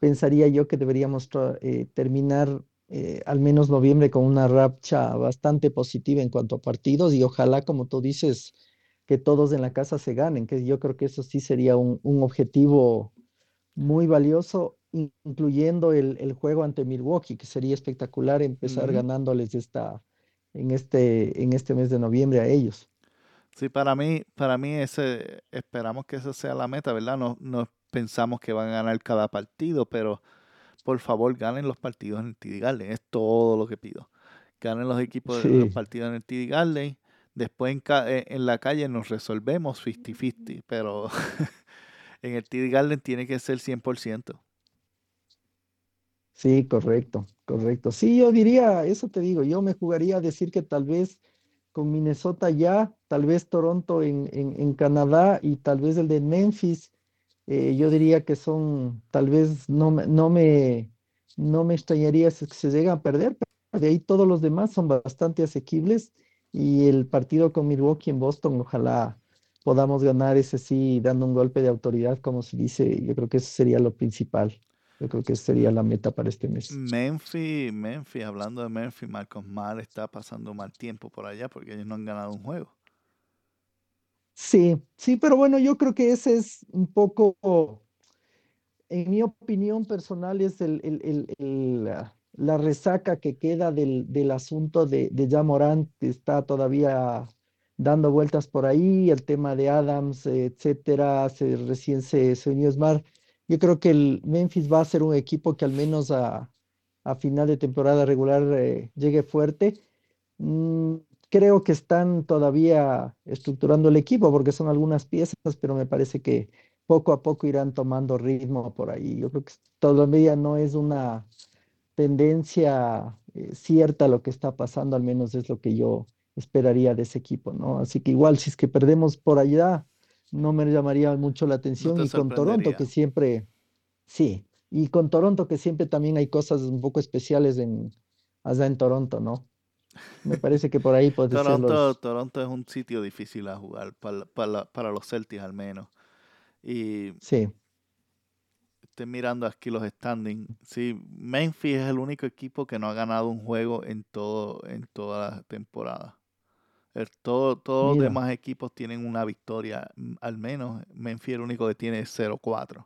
S4: pensaría yo que deberíamos eh, terminar eh, al menos noviembre con una racha bastante positiva en cuanto a partidos y ojalá, como tú dices, que todos en la casa se ganen, que yo creo que eso sí sería un, un objetivo muy valioso, in- incluyendo el, el juego ante Milwaukee, que sería espectacular empezar
S3: Ujú.
S4: ganándoles esta, en este, en este mes de noviembre a ellos.
S3: Sí, para mí, para mí ese, esperamos que esa sea la meta, ¿verdad? No, no pensamos que van a ganar cada partido, pero por favor ganen los partidos en el TD Garden. Es todo lo que pido. Ganen los equipos, de- los
S4: Sí.
S3: partidos en el TD Garden. Después en, eh, en la calle nos resolvemos 50-50, pero en el TD Garden tiene que ser 100%.
S4: Sí, correcto, correcto. Sí, yo diría, eso te digo, yo me jugaría a decir que tal vez con Minnesota ya, tal vez Toronto en, en, Canadá y tal vez el de Memphis, eh, yo diría que son, tal vez no no me, no me extrañaría si se llegan a perder, pero de ahí todos los demás son bastante asequibles y el partido con Milwaukee en Boston, ojalá podamos ganar ese sí, dando un golpe de autoridad, como se dice, yo creo que eso sería lo principal. Yo creo que sería la meta para este mes.
S3: Memphis, Memphis, hablando de Memphis, Marcos Mal está pasando mal tiempo por allá porque ellos no han ganado un juego.
S4: Sí, sí, pero bueno, yo creo que ese es un poco, en mi opinión personal, es el, el- el- el, la resaca que queda del, del asunto de, de está todavía dando vueltas por ahí, el tema de Adams, etcétera, se, recién se, se unió Smart. Yo creo que el Memphis va a ser un equipo que al menos a, a final de temporada regular eh, llegue fuerte. Mm, creo que están todavía estructurando el equipo porque son algunas piezas, pero me parece que poco a poco irán tomando ritmo por ahí. Yo creo que todavía no es una tendencia eh, cierta lo que está pasando, al menos es lo que yo esperaría de ese equipo, ¿no? Así que igual, si es que perdemos por allá, no me llamaría mucho la atención
S3: te
S4: y con Toronto, que siempre, sí, y con Toronto, que siempre también hay cosas un poco especiales en, allá en Toronto, ¿no? Me parece que por ahí puede ser
S3: Toronto,
S4: los...
S3: Toronto es un sitio difícil a jugar para, para, para los Celtics al menos. Y
S4: Sí,
S3: estoy mirando aquí los standings. Sí, Memphis es el único equipo que no ha ganado un juego en todo en toda la temporada. todo, todos los demás equipos tienen una victoria, al menos Memphis el único que tiene 0-4.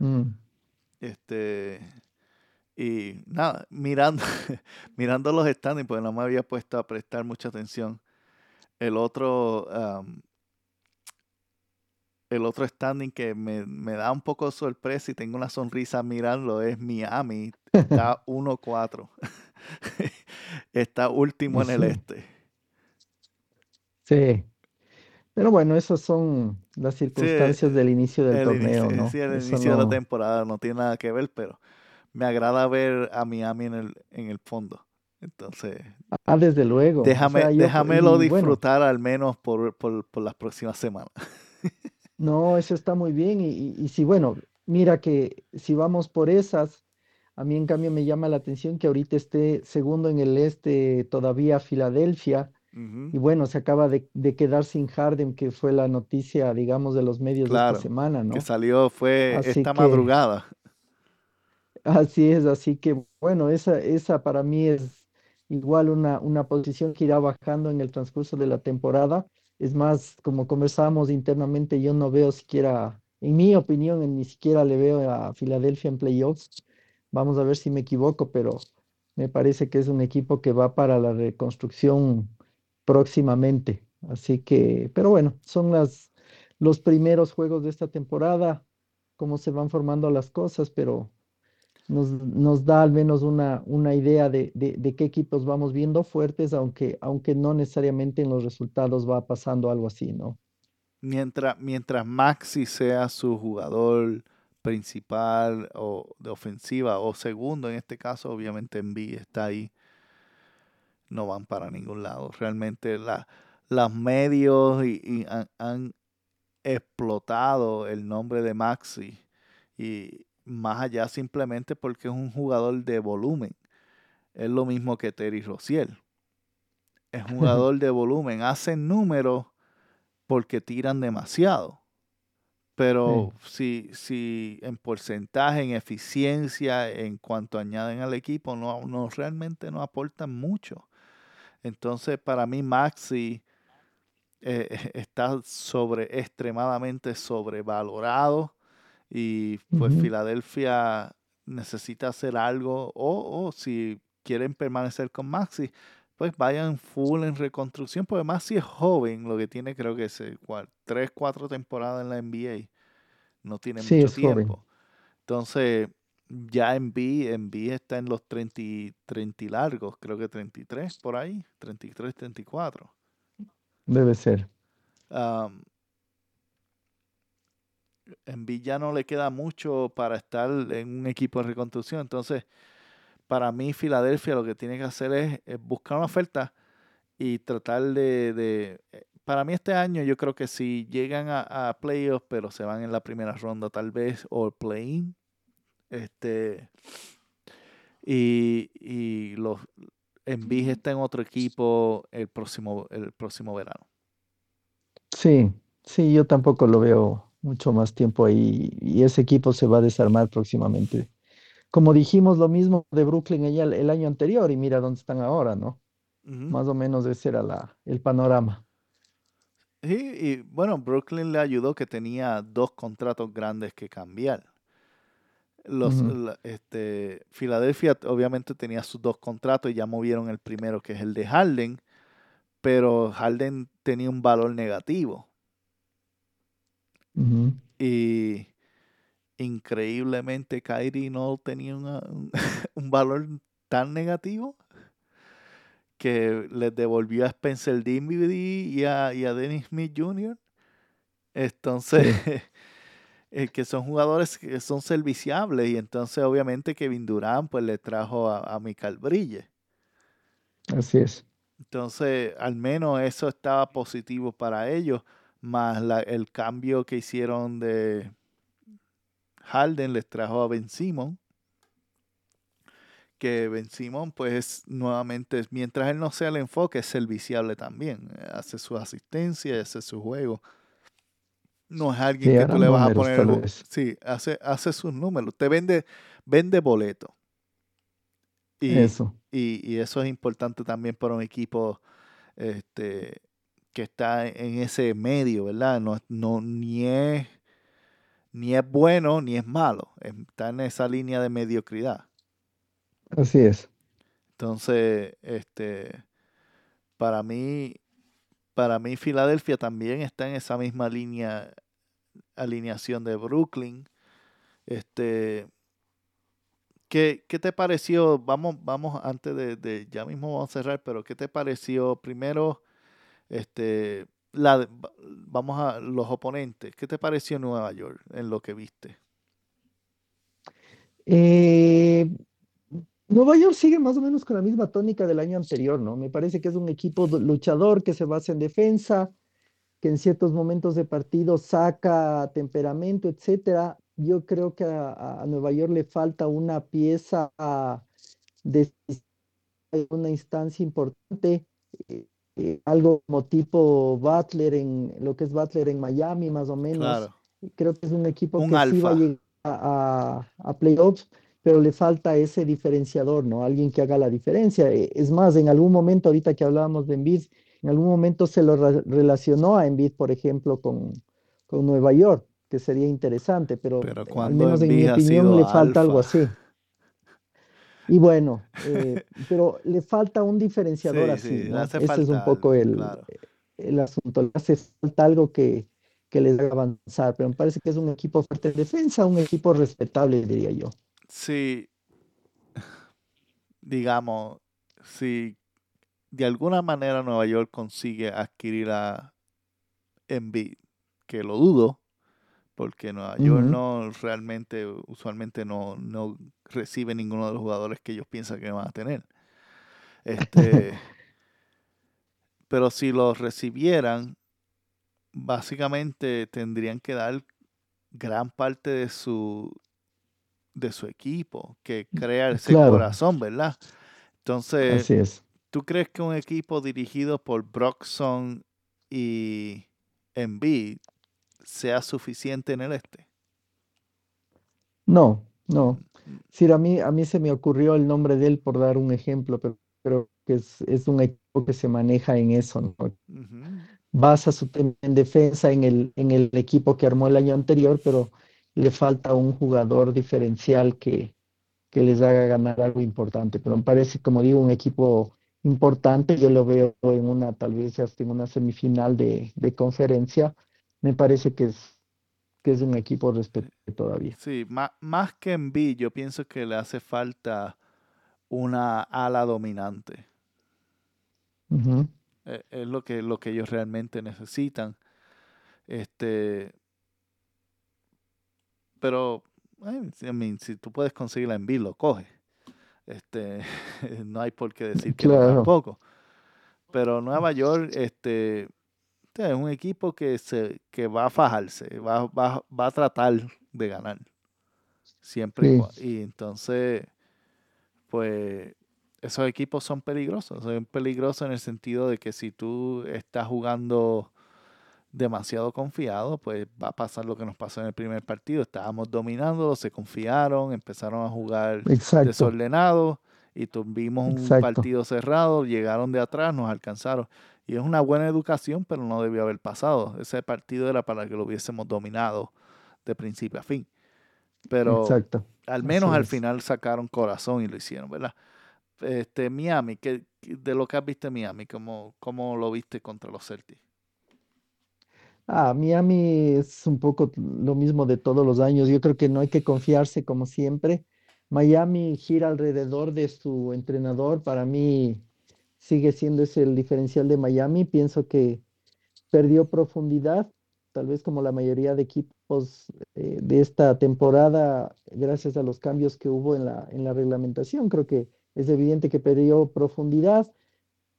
S3: Mm. Este, y nada, mirando, mirando los standings, porque no me había puesto a prestar mucha atención. El otro, el otro standing que me, me, da un poco de sorpresa y tengo una sonrisa mirarlo es Miami. Está 1-4. está último en el este.
S4: Sí. Pero bueno, esas son las circunstancias del inicio del torneo, ¿no?
S3: Sí, el inicio de la temporada no tiene nada que ver, pero me agrada ver a Miami en el, en el fondo. Entonces.
S4: Ah, desde luego.
S3: Déjame, déjamelo disfrutar al menos por, por, por, las próximas semanas.
S4: no, eso está muy bien. Y, y, si, bueno, mira que si vamos por esas, a mí en cambio me llama la atención que ahorita esté segundo en el este todavía Filadelfia y bueno, se acaba de, quedar sin Harden, que fue la noticia, digamos, de los medios de esta semana, ¿no?
S3: Que salió, fue esta madrugada.
S4: Así es, así que bueno, esa, esa para mí es igual una, una posición que irá bajando en el transcurso de la temporada. Es más, como conversábamos internamente, yo no veo siquiera, en mi opinión, ni siquiera le veo a Filadelfia en playoffs. Vamos a ver si me equivoco, pero me parece que es un equipo que va para la reconstrucción próximamente. Así que, pero bueno, son las, los primeros juegos de esta temporada, cómo se van formando las cosas, pero nos, nos da al menos una, una idea de, de, qué equipos vamos viendo fuertes, aunque, aunque no necesariamente en los resultados va pasando algo así, ¿no?
S3: Mientras, mientras Maxi sea su jugador principal o de ofensiva o segundo en este caso, obviamente Envy está ahí no van para ningún lado. Realmente la, los medios y, han, explotado el nombre de Maxi y más allá simplemente porque es un jugador de volumen. Es lo mismo que Terry Rociel. Es un jugador de volumen. Hacen números porque tiran demasiado. Pero si, si en porcentaje, en eficiencia, en cuanto añaden al equipo, no, no realmente no aportan mucho. Entonces, para mí, Maxi eh, está sobre, extremadamente sobrevalorado. Y pues Filadelfia necesita hacer algo. O, si quieren permanecer con Maxi, pues vayan full en reconstrucción. Porque Maxi es joven, lo que tiene creo que es igual, tres, cuatro temporadas en la NBA. No tiene mucho tiempo. Entonces, ya en B, en B está en los 30, 30 largos, creo que 33 por ahí, 33, 34.
S4: Debe ser.
S3: en B ya no le queda mucho para estar en un equipo de reconstrucción. Entonces, para mí, Filadelfia lo que tiene que hacer es, buscar una oferta y tratar de, eh, Para mí este año yo creo que si llegan a, a playoffs, pero se van en la primera ronda tal vez, o play-in, este, y, y los Envige está en otro equipo el próximo, el próximo verano.
S4: Sí, sí, yo tampoco lo veo mucho más tiempo ahí y ese equipo se va a desarmar próximamente. Como dijimos lo mismo de Brooklyn el, el año anterior y mira dónde están ahora, ¿no? Más o menos ese era la, el panorama.
S3: Sí, y bueno, Brooklyn le ayudó que tenía dos contratos grandes que cambiar. Los, este, Filadelfia obviamente tenía sus dos contratos y ya movieron el primero, que es el de Harden, pero Harden tenía un valor negativo. Y increíblemente Kyrie no tenía un, valor tan negativo que les devolvió a Spencer Dinwiddie y a, y a Dennis Smith Jr. Entonces, Eh, que son jugadores que son serviciables y entonces obviamente Kevin Durant pues le trajo a, a Michael Brille.
S4: Así es.
S3: Entonces, al menos eso estaba positivo para ellos, más el cambio que hicieron de Harden les trajo a Ben Simon, que Ben Simon pues nuevamente, mientras él no sea el enfoque, es serviciable también, hace su asistencia, hace su juego. No es alguien que tú le vas a poner. Sí, hace, hace sus números. Te vende, vende boleto. Y eso. Y, y, eso es importante también para un equipo este, que está en ese medio, ¿verdad? No, no ni es ni es bueno ni es malo, está en esa línea de mediocridad.
S4: Así es.
S3: Entonces, este, para mí, para mí Filadelfia también está en esa misma línea, alineación de Brooklyn. Este, ¿qué, qué te pareció? Vamos, vamos antes de, de, ya mismo vamos a cerrar, pero ¿qué te pareció primero? Este, la, vamos a los oponentes. ¿Qué te pareció Nueva York en lo que viste?
S4: Eh, Nueva York sigue más o menos con la misma tónica del año anterior, ¿no? Me parece que es un equipo luchador que se basa en defensa, que en ciertos momentos de partido saca temperamento, etcétera. Yo creo que a, Nueva York le falta una pieza de una instancia importante, eh, eh, algo como tipo Butler en lo que es Butler en Miami, más o menos. Creo que es un equipo que sí va a llegar a, a playoffs pero le falta ese diferenciador, ¿no? Alguien que haga la diferencia. E, es más, en algún momento, ahorita que hablábamos de Embiid, en algún momento se lo relacionó a Embiid, por ejemplo, con, con Nueva York, que sería interesante, pero, al menos en mi opinión le falta algo así. Y bueno, eh, pero le falta un diferenciador así, ¿no? Ese es un poco el, el asunto. Le hace falta algo que, que les haga avanzar, pero me parece que es un equipo fuerte en defensa, un equipo respetable, diría yo
S3: si, digamos, si de alguna manera Nueva York consigue adquirir a Embiid, que lo dudo, porque Nueva York no realmente, usualmente no, no recibe ninguno de los jugadores que ellos piensan que van a tener. Este, pero si los recibieran, básicamente tendrían que dar gran parte de su de su equipo, que mm, crea ese corazón, ¿verdad? Entonces, ¿tú crees que un equipo dirigido por Broxon y Embiid sea suficiente en el este?
S4: No, no. Mm. Sí, a mí, a mí se me ocurrió el nombre de él por dar un ejemplo, pero creo que es, un equipo que se maneja en eso, ¿no? Basa su tema en defensa en el, en el equipo que armó el año anterior, pero le falta un jugador diferencial que, que les haga ganar algo importante. Pero me parece, como digo, un equipo importante. Yo lo veo en una, tal vez hasta en una semifinal de, de conferencia. Me parece que es, que es un equipo respetable todavía.
S3: Sí, más, más que en B, yo pienso que le hace falta una ala dominante. es, es lo que, lo que ellos realmente necesitan. Este, pero si tú puedes conseguirla en lo coge. Este, no hay por qué decir que tampoco. Pero Nueva York, este, es un equipo que se, que va a fajarse, va, va, va a tratar de ganar. Siempre. Y entonces, pues, esos equipos son peligrosos. Son peligrosos en el sentido de que si tú estás jugando demasiado confiado, pues va a pasar lo que nos pasó en el primer partido. Estábamos dominando, se confiaron, empezaron a jugar desordenado y tuvimos un partido cerrado, llegaron de atrás, nos alcanzaron. Y es una buena educación, pero no debió haber pasado. Ese partido era para que lo hubiésemos dominado de principio a fin. Pero al menos al final sacaron corazón y lo hicieron, ¿verdad? Este, Miami, ¿qué, de lo que has visto en Miami, ¿cómo, cómo lo viste contra los Celtics?
S4: Ah, Miami es un poco lo mismo de todos los años. Yo creo que no hay que confiarse como siempre. Miami gira alrededor de su entrenador. Para mí sigue siendo ese el diferencial de Miami. Pienso que perdió profundidad, tal vez como la mayoría de equipos eh, de esta temporada, gracias a los cambios que hubo en la, en la reglamentación. Creo que es evidente que perdió profundidad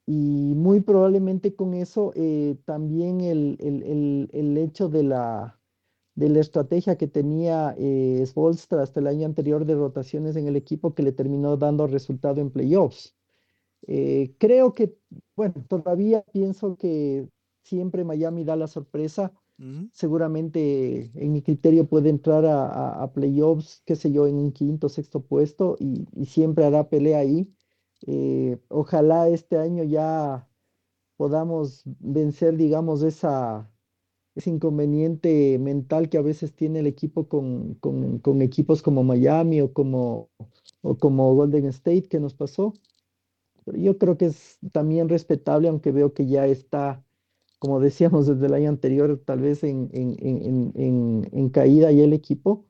S4: y muy probablemente con eso eh, también el, el, el, hecho de la, de la estrategia que tenía eh, hasta el año anterior de rotaciones en el equipo que le terminó dando resultado en playoffs. Eh, creo que, bueno, todavía pienso que siempre Miami da la sorpresa. Seguramente en mi criterio puede entrar a, a, playoffs, qué sé yo, en un quinto, sexto puesto y, y siempre hará pelea ahí. Eh, ojalá este año ya podamos vencer, digamos, esa, ese inconveniente mental que a veces tiene el equipo con, con, con equipos como Miami o como, o como Golden State que nos pasó. Pero yo creo que es también respetable, aunque veo que ya está, como decíamos desde el año anterior, tal vez en, en, en, caída ya el equipo,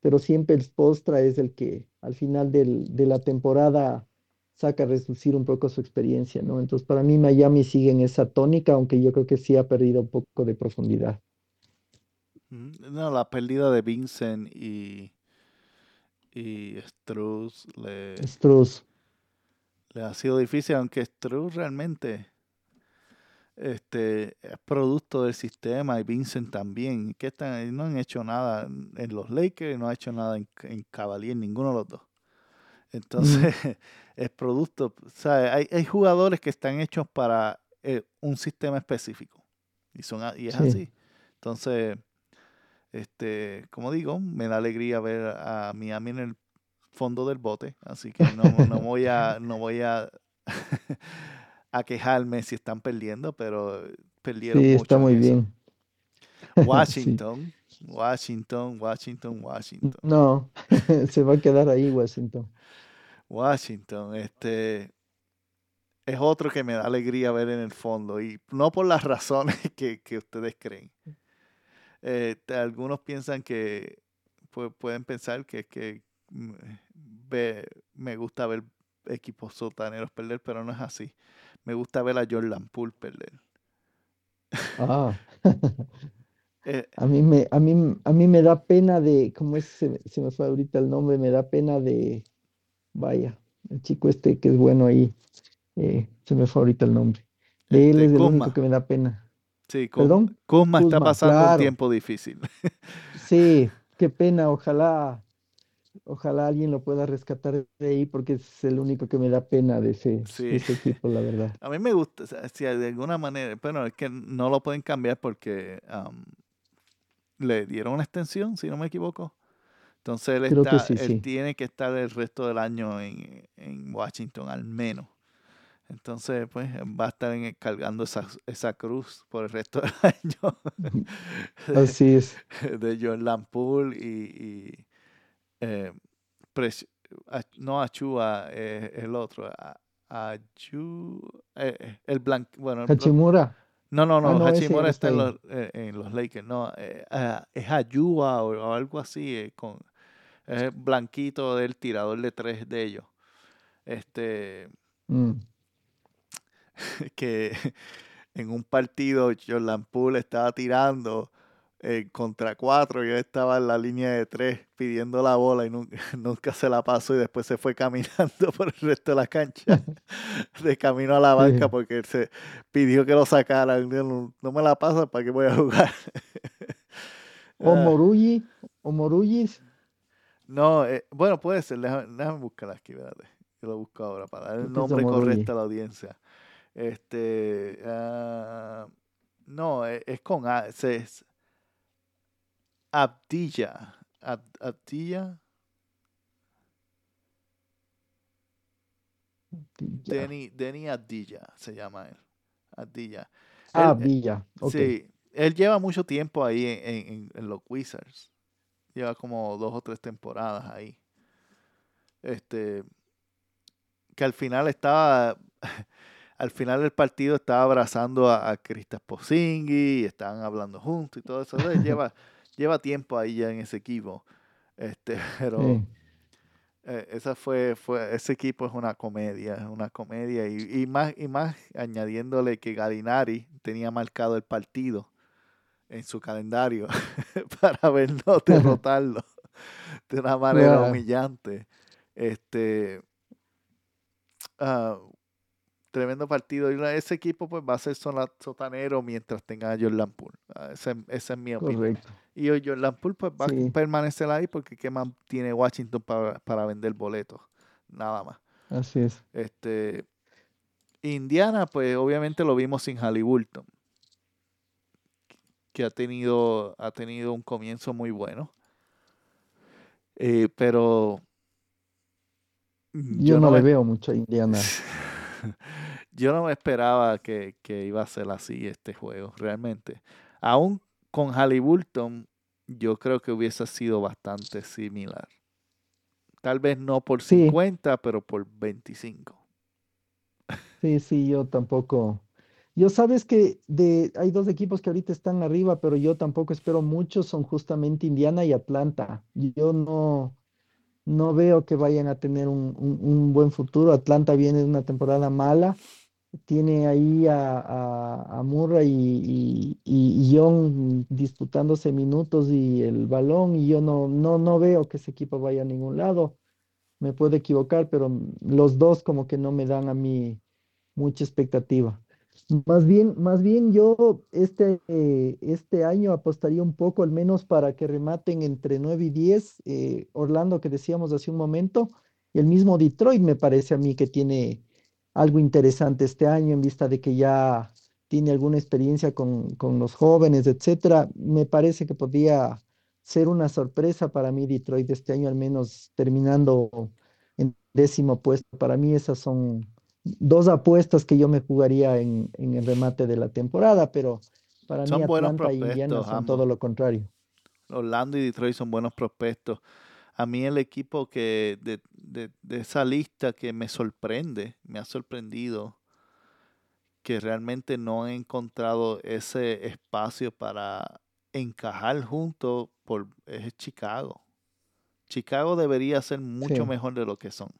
S4: pero siempre el postra es el que al final del, de la temporada saca a reducir un poco su experiencia, ¿no? Entonces, para mí Miami sigue en esa tónica, aunque yo creo que sí ha perdido un poco de profundidad.
S3: No, la pérdida de Vincent y, y Struz le,
S4: Struz.
S3: Le ha sido difícil, aunque Struz realmente este, es producto del sistema y Vincent también, que están, no han hecho nada en los Lakers, no ha hecho nada en, en Cavalier, ninguno de los dos. Entonces, es producto, ¿sabes? Hay, hay jugadores que están hechos para eh, un sistema específico y, son, a- y es
S4: Sí.
S3: así. Entonces, este, como digo, me da alegría ver a Miami en el fondo del bote, así que no, no voy a, no voy a, a quejarme si están perdiendo, pero perdieron
S4: Sí,
S3: mucho
S4: está muy
S3: eso.
S4: bien. Sí.
S3: Washington, Washington, Washington, Washington.
S4: No, se va a quedar ahí Washington.
S3: Washington, este es otro que me da alegría ver en el fondo y no por las razones que, que ustedes creen. Eh, algunos piensan que pu- pueden pensar que, que ve- me gusta ver equipos sotaneros perder, pero no es así. Me gusta ver a Jordan Poole perder.
S4: Ah,
S3: Eh,
S4: a mí me, a mí, a mí me da pena de, ¿cómo es? Se, me- se me fue ahorita el nombre, me da pena de, vaya, el chico este que es bueno ahí, eh, se me fue ahorita el nombre. De él
S3: este,
S4: es el único que me da pena.
S3: sí, está pasando un tiempo difícil.
S4: Sí, qué pena, ojalá, ojalá alguien lo pueda rescatar de ahí porque es el único que me da pena de ese, de
S3: Sí.
S4: ese equipo, la verdad.
S3: A mí me gusta, o sea, si de alguna manera, bueno, es que no lo pueden cambiar porque am, le dieron una extensión, si no me equivoco. Entonces él está,
S4: sí,
S3: él
S4: sí.
S3: tiene que estar el resto del año en, en Washington, al menos. Entonces, pues, va a estar en- cargando esa, esa cruz por el resto del año de,
S4: Así es.
S3: de Jordan Poole y, y eh, Pres- a- no Achua, eh, el otro, a- eh, el blanco, bueno, el blan-
S4: Hachimura.
S3: no, no,
S4: Ah,
S3: no,
S4: ya
S3: Hachimura está en los, eh, en los Lakers, no, ah, es Ayua o, o algo así, con, es el blanquito del tirador de tres de ellos, este,
S4: Mm.
S3: que en un partido Jordan Poole estaba tirando eh, contra cuatro y él estaba en la línea de tres pidiendo la bola y nunca, nunca se la pasó y después se fue caminando por el resto de la cancha de camino a la banca porque él se pidió que lo sacaran. No, no me la pasa, ¿para qué voy a jugar?
S4: O
S3: Ah,
S4: Morugi, o Morugis.
S3: no, eh, bueno, puede ser, déjame, déjame buscar aquí, espérate. Yo lo busco ahora para dar el nombre correcto a la audiencia. Este, ah, no, e- es, con A, es Abdilla. Ab- Abdilla. Denny, Denny Abdilla se llama él. Abdilla.
S4: Ah,
S3: Él-
S4: Villa. Ok.
S3: Sí, él lleva mucho tiempo ahí en, en- en- los Wizards. Lleva como dos o tres temporadas ahí. Este, que al final estaba, al final del partido estaba abrazando a, a Kristaps Porzingis y estaban hablando juntos y todo eso. Entonces, lleva, lleva tiempo ahí ya en ese equipo. Este, pero
S4: Sí.
S3: eh, esa fue, fue, ese equipo es una comedia, es una comedia. Y, y más, y más añadiéndole que Galinari tenía marcado el partido en su calendario para vernos derrotarlo de una manera humillante. Este ah, tremendo partido. Y ese equipo pues va a ser sotanero mientras tenga a Jordan Poole. Ah, Esa, esa es mi opinión. Y hoy Jordan Poole pues va
S4: Sí.
S3: a permanecer ahí porque qué más tiene Washington para, para vender boletos. Nada más.
S4: Así es.
S3: Este Indiana, pues obviamente lo vimos sin Halliburton. Que ha tenido, ha tenido un comienzo muy bueno. Eh, pero
S4: Yo no le veo mucho a Indiana.
S3: yo no me esperaba que, que, iba a ser así este juego, realmente. Aún con Halliburton, yo creo que hubiese sido bastante similar. Tal vez no por 50, pero por 25.
S4: Sí, sí, yo tampoco. Yo sabes que de, hay dos equipos que ahorita están arriba, pero yo tampoco espero mucho, son justamente Indiana y Atlanta. Yo no, no veo que vayan a tener un, buen futuro. Atlanta viene de una temporada mala, tiene ahí a, a, Murray y, y, Young disputándose minutos y el balón, y yo no, no, no veo que ese equipo vaya a ningún lado. Me puedo equivocar, pero los dos como que no me dan a mí mucha expectativa. Más bien, más bien yo este, eh, este año apostaría un poco, al menos para que rematen entre 9 y 10. Eh, Orlando, que decíamos hace un momento, y el mismo Detroit me parece a mí que tiene algo interesante este año en vista de que ya tiene alguna experiencia con, con los jóvenes, etcétera. Me parece que podría ser una sorpresa para mí Detroit este año, al menos terminando en décimo puesto. Para mí esas son dos apuestas que yo me jugaría en, el remate de la temporada, pero para mí Atlanta y Indiana son todo lo contrario.
S3: Orlando y Detroit son buenos prospectos. A mí el equipo que de, de, esa lista que me sorprende, me ha sorprendido, que realmente no he encontrado ese espacio para encajar juntos por, es Chicago. Chicago debería ser mucho mejor de lo que son.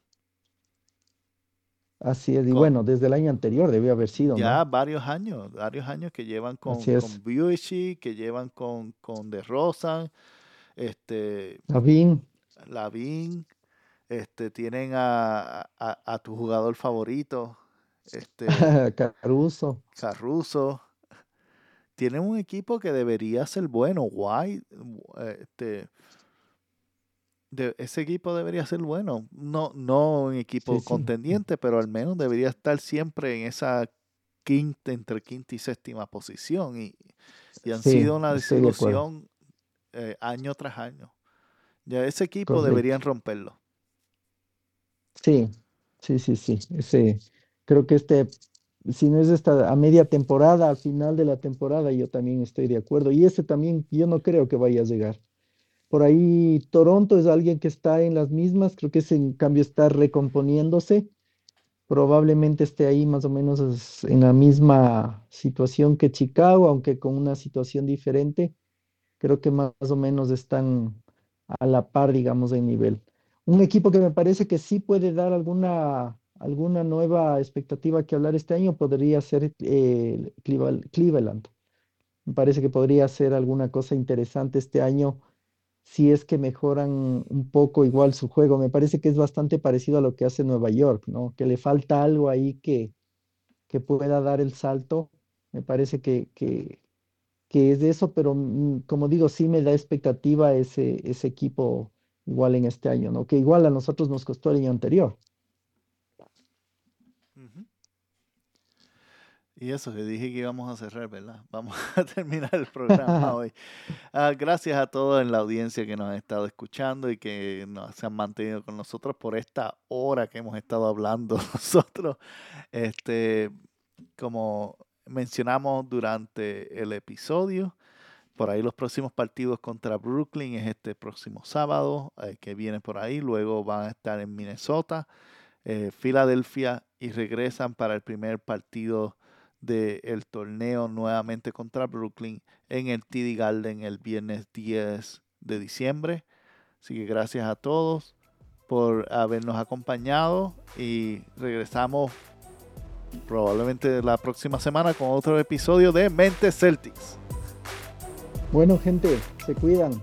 S4: Así es, y bueno, desde el año anterior debió haber sido.
S3: Ya varios años, varios años que llevan con, con que llevan con, con De Rosa, este. Lavín, este, tienen a, a, tu jugador favorito, este,
S4: Caruso.
S3: Caruso. Tienen un equipo que debería ser bueno, White, este, ese equipo debería ser bueno. No, no un equipo contendiente, pero al menos debería estar siempre en esa quinta, entre quinta y séptima posición. Y, han sido una desilusión eh, año tras año. Ya ese equipo deberían romperlo.
S4: Sí, sí, sí, sí. Ese, creo que este, si no es esta a media temporada, al final de la temporada, yo también estoy de acuerdo. Y ese también, yo no creo que vaya a llegar. Por ahí Toronto es alguien que está en las mismas, creo que ese en cambio está recomponiéndose. Probablemente esté ahí más o menos en la misma situación que Chicago, aunque con una situación diferente. Creo que más o menos están a la par, digamos, en nivel. Un equipo que me parece que sí puede dar alguna, alguna nueva expectativa que hablar este año podría ser eh, Cleveland. Me parece que podría ser alguna cosa interesante este año si es que mejoran un poco igual su juego. Me parece que es bastante parecido a lo que hace Nueva York, ¿no? Que le falta algo ahí que, que pueda dar el salto. Me parece que, que, que es de eso, pero mm, como digo, sí me da expectativa ese, ese equipo igual en este año, ¿no? Que igual a nosotros nos costó el año anterior.
S3: Y eso que dije que íbamos a cerrar, ¿verdad? Vamos a terminar el programa hoy. Ah, gracias a todos en la audiencia que nos ha estado escuchando y que nos, se han mantenido con nosotros por esta hora que hemos estado hablando nosotros. Este, como mencionamos durante el episodio, por ahí los próximos partidos contra Brooklyn es este próximo sábado eh, que viene por ahí. Luego van a estar en Minnesota, eh, Filadelfia y regresan para el primer partido del torneo nuevamente contra Brooklyn en el TD Garden el viernes 10 de diciembre. Así que gracias a todos por habernos acompañado y regresamos probablemente la próxima semana con otro episodio de Mentes Celtics.
S4: Bueno gente, se cuidan.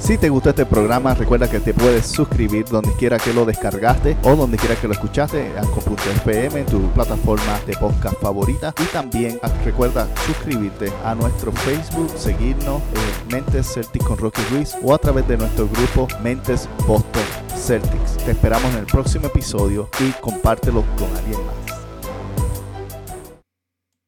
S3: Si te gustó este programa, recuerda que te puedes suscribir donde quiera que lo descargaste o donde quiera que lo escuchaste, FM, en tu plataforma de podcast favorita. Y también ah, recuerda suscribirte a nuestro Facebook, seguirnos en Mentes Celtics con Rocky Ruiz o a través de nuestro grupo Mentes Boston Celtics. Te esperamos en el próximo episodio y compártelo con alguien más.